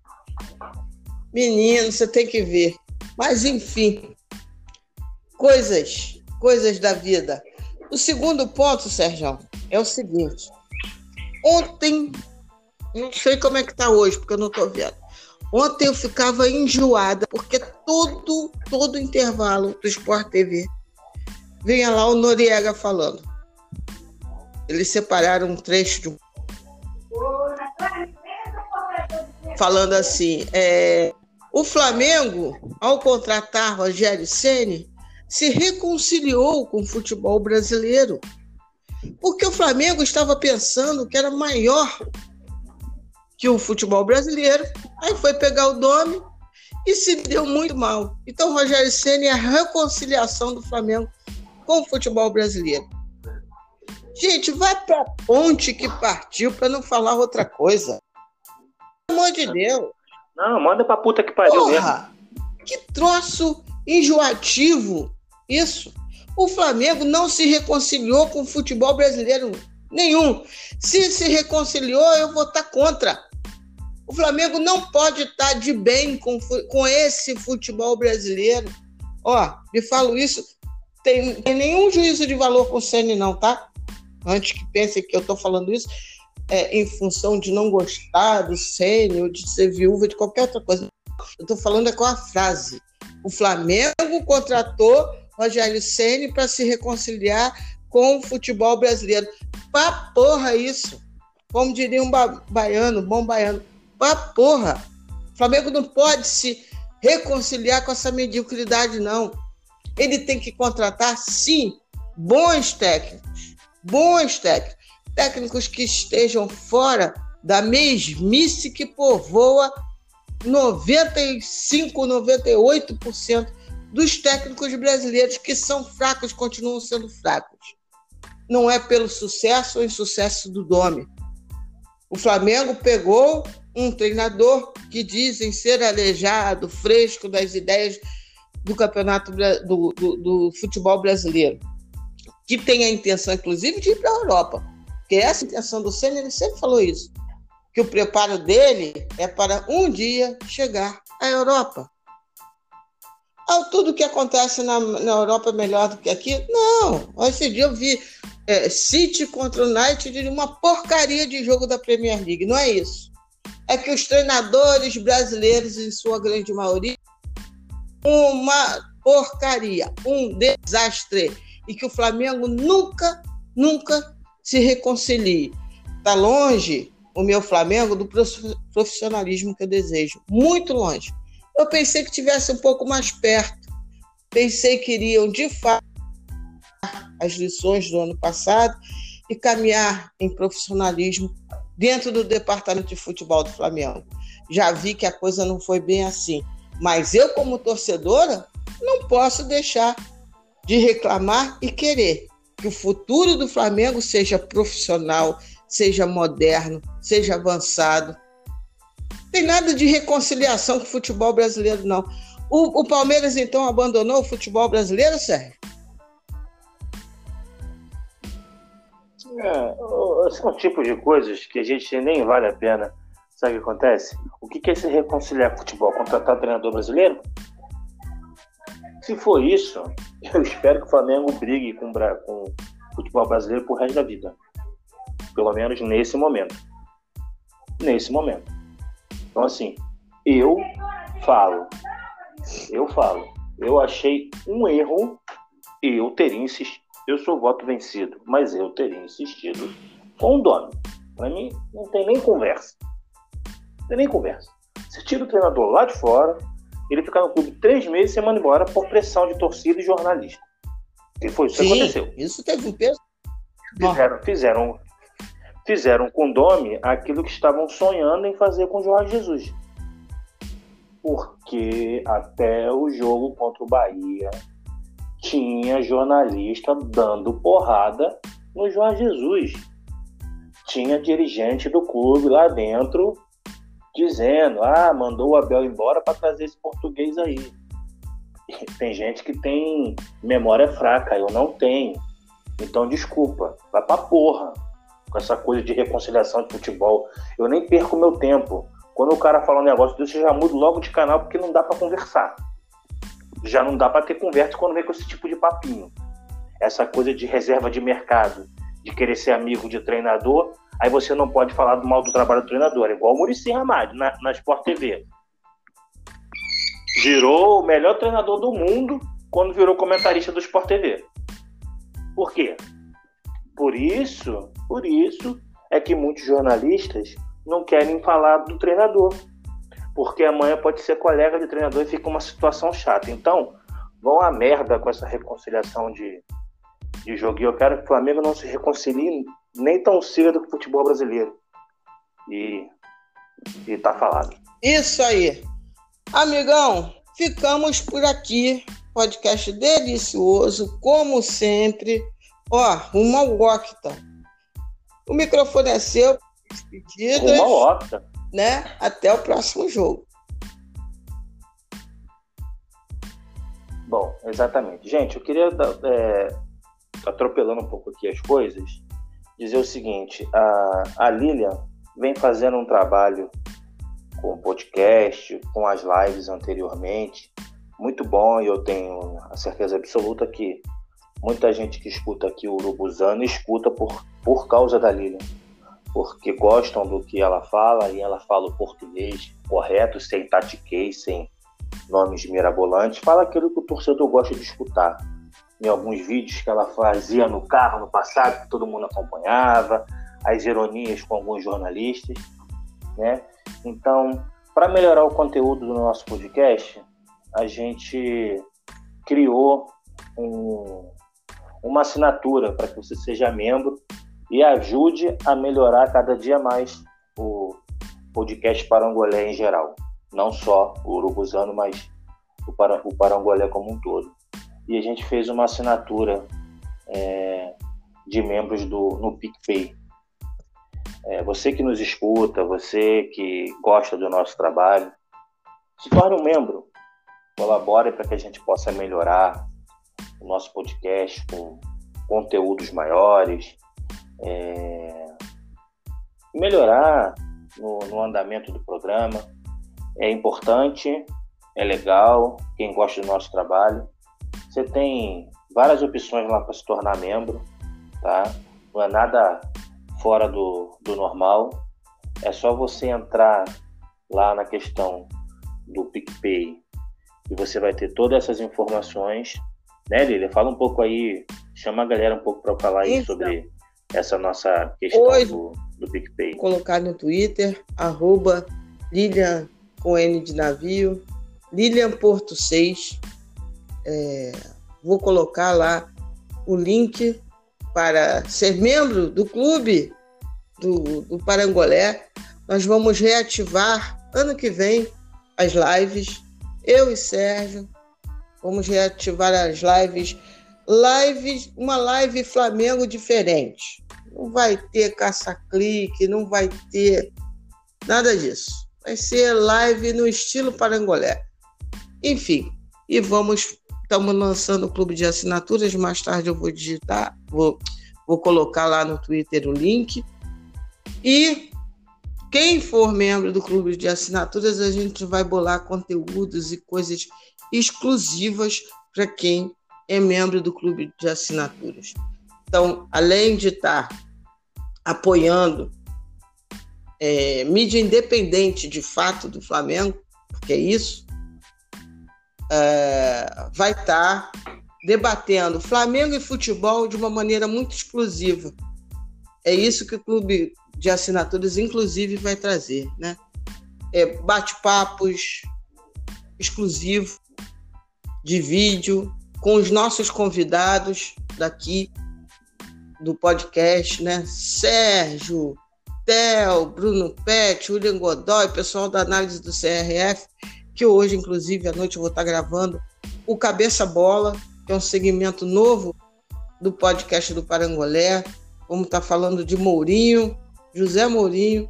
Menino, você tem que ver. Mas, enfim, coisas, coisas da vida. O segundo ponto, Sérgio, é o seguinte. Ontem não sei como é que tá hoje, porque eu não tô vendo. Ontem eu ficava enjoada, porque todo, todo intervalo do Sport TV vinha lá o Noriega falando. Eles separaram um trecho de um. Falando assim: é, o Flamengo, ao contratar Rogério Ceni, se reconciliou com o futebol brasileiro. Porque o Flamengo estava pensando que era maior que o futebol brasileiro, aí foi pegar o nome e se deu muito mal. Então, Rogério Senna é a reconciliação do Flamengo com o futebol brasileiro. Gente, vai para a ponte que partiu para não falar outra coisa. Pelo amor de Deus. Não, manda pra puta que pariu Porra, mesmo. Que troço enjoativo isso. O Flamengo não se reconciliou com o futebol brasileiro nenhum. Se se reconciliou, eu vou estar contra. O Flamengo não pode estar de bem com, com esse futebol brasileiro. Ó, me falo isso, tem, tem nenhum juízo de valor com o Ceni não, tá? Antes que pensem que eu estou falando isso é, em função de não gostar do Ceni ou de ser viúva de qualquer outra coisa. Eu estou falando é com a frase. O Flamengo contratou Rogério Ceni para se reconciliar com o futebol brasileiro. Pra porra isso. Como diria um ba baiano, bom baiano. Ah, porra! O Flamengo não pode se reconciliar com essa mediocridade, não. Ele tem que contratar, sim, bons técnicos. Bons técnicos. Técnicos que estejam fora da mesmice que povoa 95, 98% dos técnicos brasileiros que são fracos, continuam sendo fracos. Não é pelo sucesso ou insucesso do Dome. O Flamengo pegou um treinador que dizem ser aleijado, fresco das ideias do campeonato do, do, do futebol brasileiro, que tem a intenção, inclusive, de ir para a Europa. Que essa intenção do Senna, ele sempre falou isso, que o preparo dele é para um dia chegar à Europa. Ah, tudo que acontece na, na Europa é melhor do que aqui? Não. Esse dia eu vi é, City contra o United uma porcaria de jogo da Premier League. Não é isso é que os treinadores brasileiros, em sua grande maioria, uma porcaria, um desastre, e que o Flamengo nunca, nunca se reconcilie. Está longe o meu Flamengo do profissionalismo que eu desejo, muito longe. Eu pensei que tivesse um pouco mais perto, pensei que iriam de fato as lições do ano passado e caminhar em profissionalismo dentro do departamento de futebol do Flamengo. já vi que a coisa não foi bem assim. Mas eu, como torcedora, não posso deixar de reclamar e querer que o futuro do Flamengo seja profissional, seja moderno, seja avançado. Tem nada de reconciliação com o futebol brasileiro, não. O, o Palmeiras, então, abandonou o futebol brasileiro, Sérgio? É, são tipos de coisas que a gente nem vale a pena. Sabe o que acontece? O que é se reconciliar com o futebol? Contratar treinador brasileiro? Se for isso, eu espero que o Flamengo brigue com, com o futebol brasileiro pro resto da vida. Pelo menos nesse momento. Nesse momento. Então, assim, eu falo, eu falo, eu achei um erro e eu teria insistido. Eu sou voto vencido, mas eu teria insistido com o dono. Para mim, não tem nem conversa. Não tem nem conversa. Você tira o treinador lá de fora, ele fica no clube três meses e você manda embora por pressão de torcida e jornalista. E foi isso Sim, que aconteceu. Isso teve um peso. Fizeram, fizeram, fizeram com Domi aquilo que estavam sonhando em fazer com Jorge Jesus. Porque até o jogo contra o Bahia tinha jornalista dando porrada no Jorge Jesus. Tinha dirigente do clube lá dentro dizendo: ah, mandou o Abel embora para trazer esse português aí. Tem gente que tem memória fraca, eu não tenho. Então, desculpa, vai pra porra com essa coisa de reconciliação de futebol. Eu nem perco meu tempo. Quando o cara fala um negócio eu já mudo logo de canal porque não dá para conversar. Já não dá para ter conversa quando vem com esse tipo de papinho. Essa coisa de reserva de mercado, de querer ser amigo de treinador, aí você não pode falar do mal do trabalho do treinador. É igual o Muricy Ramalho na, na Sport TV. Virou o melhor treinador do mundo quando virou comentarista do Sport TV. Por quê? Por isso, por isso é que muitos jornalistas não querem falar do treinador, porque amanhã pode ser colega de treinador e fica uma situação chata. Então, vão a merda com essa reconciliação de, de jogo. E eu quero que o Flamengo não se reconcilie nem tão cedo com o futebol brasileiro. E, e tá falado. Isso aí. Amigão, ficamos por aqui. Podcast delicioso, como sempre. Ó, uma octa. O microfone é seu. Despedidas. Uma octa. Né? Até o próximo jogo. Bom, exatamente. Gente, eu queria, é, atropelando um pouco aqui as coisas, dizer o seguinte: a, a Lilian vem fazendo um trabalho com o podcast, com as lives anteriormente, muito bom e eu tenho a certeza absoluta que muita gente que escuta aqui o Urubuzano escuta por, por causa da Lilian, porque gostam do que ela fala e ela fala o português correto, sem tatiquez, sem nomes mirabolantes, fala aquilo que o torcedor gosta de escutar. Em alguns vídeos que ela fazia no carro no passado, que todo mundo acompanhava, as ironias com alguns jornalistas, né? Então, para melhorar o conteúdo do nosso podcast, a gente criou um, uma assinatura para que você seja membro e ajude a melhorar cada dia mais o podcast Parangolé em geral. Não só o Urubuzano, mas o, para, o Parangolé como um todo. E a gente fez uma assinatura é, de membros do, no PicPay. É, você que nos escuta, você que gosta do nosso trabalho, se torne um membro colabore para que a gente possa melhorar o nosso podcast com conteúdos maiores, é, melhorar no, no andamento do programa. É importante, é legal, quem gosta do nosso trabalho. Você tem várias opções lá para se tornar membro, tá? Não é nada fora do, do normal. É só você entrar lá na questão do PicPay e você vai ter todas essas informações. Né, Lilia? Fala um pouco aí, chama a galera um pouco para falar aí então, sobre essa nossa questão hoje, do, do PicPay. Colocar no Twitter, arroba Lilian com N de navio, Lilian Porto 6. É, vou colocar lá o link para ser membro do clube do, do Parangolé. Nós vamos reativar ano que vem as lives. Eu e Sérgio vamos reativar as lives. Lives, uma live Flamengo diferente. Não vai ter caça-clique, não vai ter nada disso. Vai ser live no estilo parangolé. Enfim, e vamos. Estamos lançando o clube de assinaturas. Mais tarde eu vou digitar, vou, vou colocar lá no Twitter o link. E quem for membro do clube de assinaturas, a gente vai bolar conteúdos e coisas exclusivas para quem é membro do clube de assinaturas. Então, além de estar apoiando é, mídia independente de fato do Flamengo, porque é isso, é, vai estar debatendo Flamengo e futebol de uma maneira muito exclusiva. É isso que o clube de assinaturas, inclusive, vai trazer, né? É, bate-papos exclusivos de vídeo com os nossos convidados daqui do podcast, né? Sérgio, Theo, Bruno Pet, William Godoy, pessoal da análise do CRF, que hoje, inclusive, à noite eu vou estar gravando o Cabeça Bola, que é um segmento novo do podcast do Parangolé. Vamos estar falando de Mourinho, José Mourinho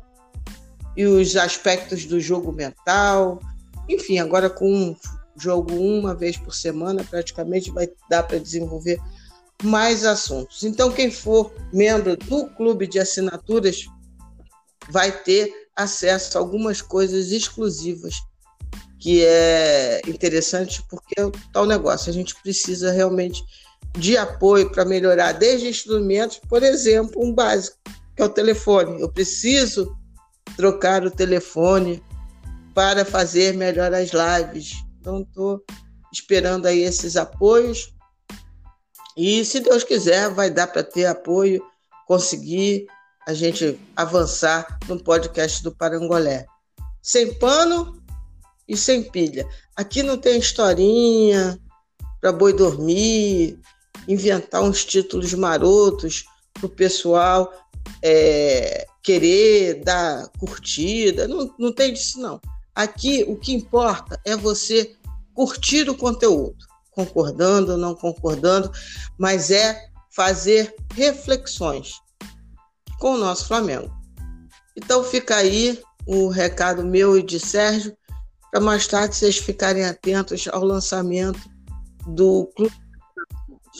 e os aspectos do jogo mental. Enfim, agora com jogo uma vez por semana, praticamente vai dar para desenvolver mais assuntos. Então, quem for membro do clube de assinaturas vai ter acesso a algumas coisas exclusivas, que é interessante porque é o tal negócio. A gente precisa realmente de apoio para melhorar desde instrumentos, por exemplo, um básico que é o telefone. Eu preciso trocar o telefone para fazer melhor as lives. Então, estou esperando aí esses apoios. E, se Deus quiser, vai dar para ter apoio, conseguir a gente avançar no podcast do Parangolé. Sem pano e sem pilha. Aqui não tem historinha para boi dormir, inventar uns títulos marotos para o pessoal é, querer dar curtida, não, não tem disso não. Aqui o que importa é você curtir o conteúdo, concordando ou não concordando, mas é fazer reflexões com o nosso Flamengo. Então fica aí o recado meu e de Sérgio, para mais tarde vocês ficarem atentos ao lançamento do clube.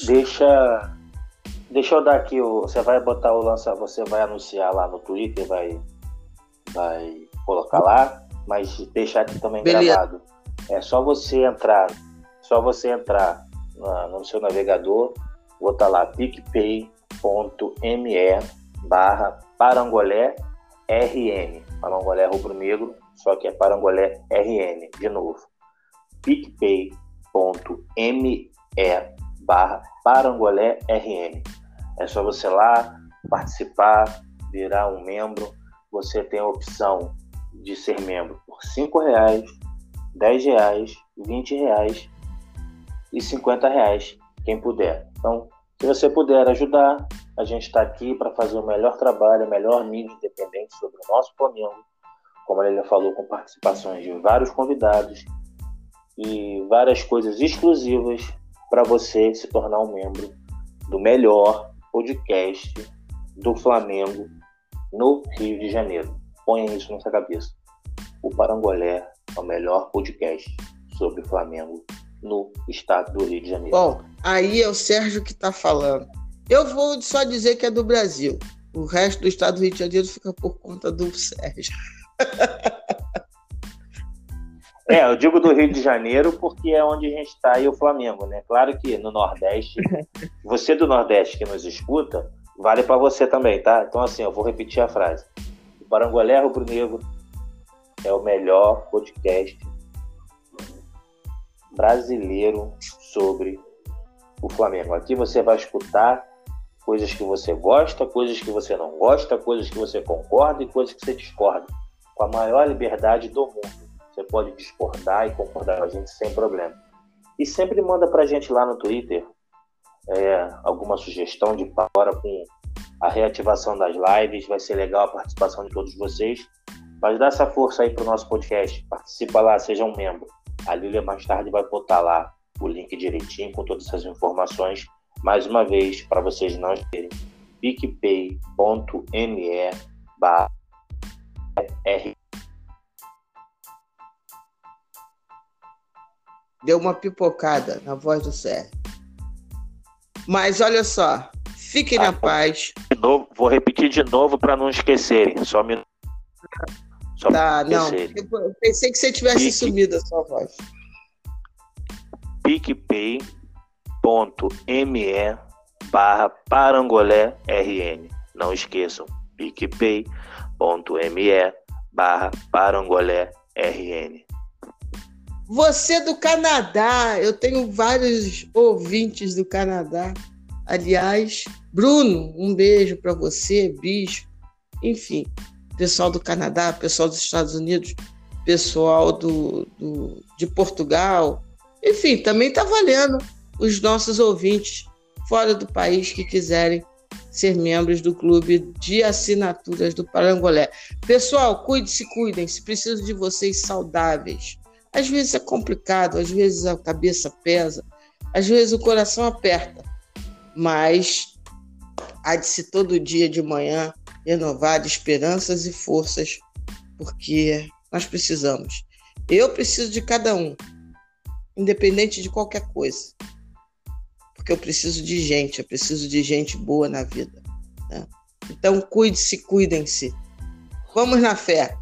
Deixa Deixa eu dar aqui. Você vai botar o lança, você vai anunciar lá no Twitter, vai, vai colocar lá, mas deixar aqui também Beleza. gravado. É só você entrar, só você entrar na, no seu navegador, botar lá picpay.me barra parangolé RN. Parangolé rubro-negro, só que é parangolé RN, de novo. picpay.me barra parangolé RN. É só você lá participar, virar um membro. Você tem a opção de ser membro por cinco reais, dez reais, vinte reais e cinquenta reais, quem puder. Então, se você puder ajudar, a gente está aqui para fazer o melhor trabalho, a melhor mídia independente sobre o nosso Flamengo, como ele já falou, com participações de vários convidados e várias coisas exclusivas para você se tornar um membro do melhor podcast do Flamengo no Rio de Janeiro. Ponha isso na sua cabeça. O Parangolé é o melhor podcast sobre o Flamengo no estado do Rio de Janeiro. Bom, aí é o Sérgio que está falando. Eu vou só dizer que é do Brasil. O resto do estado do Rio de Janeiro fica por conta do Sérgio. É, eu digo do Rio de Janeiro porque é onde a gente está e o Flamengo, né? Claro que no Nordeste, você do Nordeste que nos escuta, vale para você também, tá? Então, assim, eu vou repetir a frase. O Parangolé Rubro Negro é o melhor podcast brasileiro sobre o Flamengo. Aqui você vai escutar coisas que você gosta, coisas que você não gosta, coisas que você concorda e coisas que você discorda, com a maior liberdade do mundo. Você pode discordar e concordar com a gente sem problema. E sempre manda para a gente lá no Twitter é, alguma sugestão de hora com a reativação das lives. Vai ser legal a participação de todos vocês. Mas dá essa força aí pro nosso podcast. Participa lá, seja um membro. A Lília mais tarde vai botar lá o link direitinho com todas essas informações. Mais uma vez, para vocês não terem, picpay.me barra Deu uma pipocada na voz do Sérgio. Mas olha só, fiquem ah, na paz. Novo, vou repetir de novo para não esquecerem. Só me. Só tá, não. Eu pensei que você tivesse Pique... sumido a sua voz. picpay.me barra parangolé rn. Não esqueçam, picpay.me barra parangolé rn. Você do Canadá, eu tenho vários ouvintes do Canadá. Aliás, Bruno, um beijo para você, bicho. Enfim, pessoal do Canadá, pessoal dos Estados Unidos, pessoal do, do de Portugal. Enfim, também está valendo os nossos ouvintes fora do país que quiserem ser membros do clube de assinaturas do Parangolé. Pessoal, cuide-se, cuidem-se. Preciso de vocês saudáveis às vezes é complicado, às vezes a cabeça pesa, às vezes o coração aperta, mas há de se todo dia de manhã renovar de esperanças e forças, porque nós precisamos. Eu preciso de cada um, independente de qualquer coisa, porque eu preciso de gente, eu preciso de gente boa na vida. Né? Então, cuide-se, cuidem-se. Vamos na fé.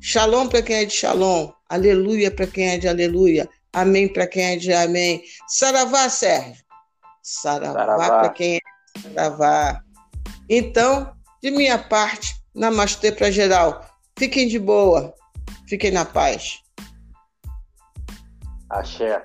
Shalom para quem é de shalom. Aleluia para quem é de aleluia. Amém para quem é de amém. Saravá, Sérgio. Saravá, para quem é saravá. Então, de minha parte, namastê para geral. Fiquem de boa. Fiquem na paz. Axé.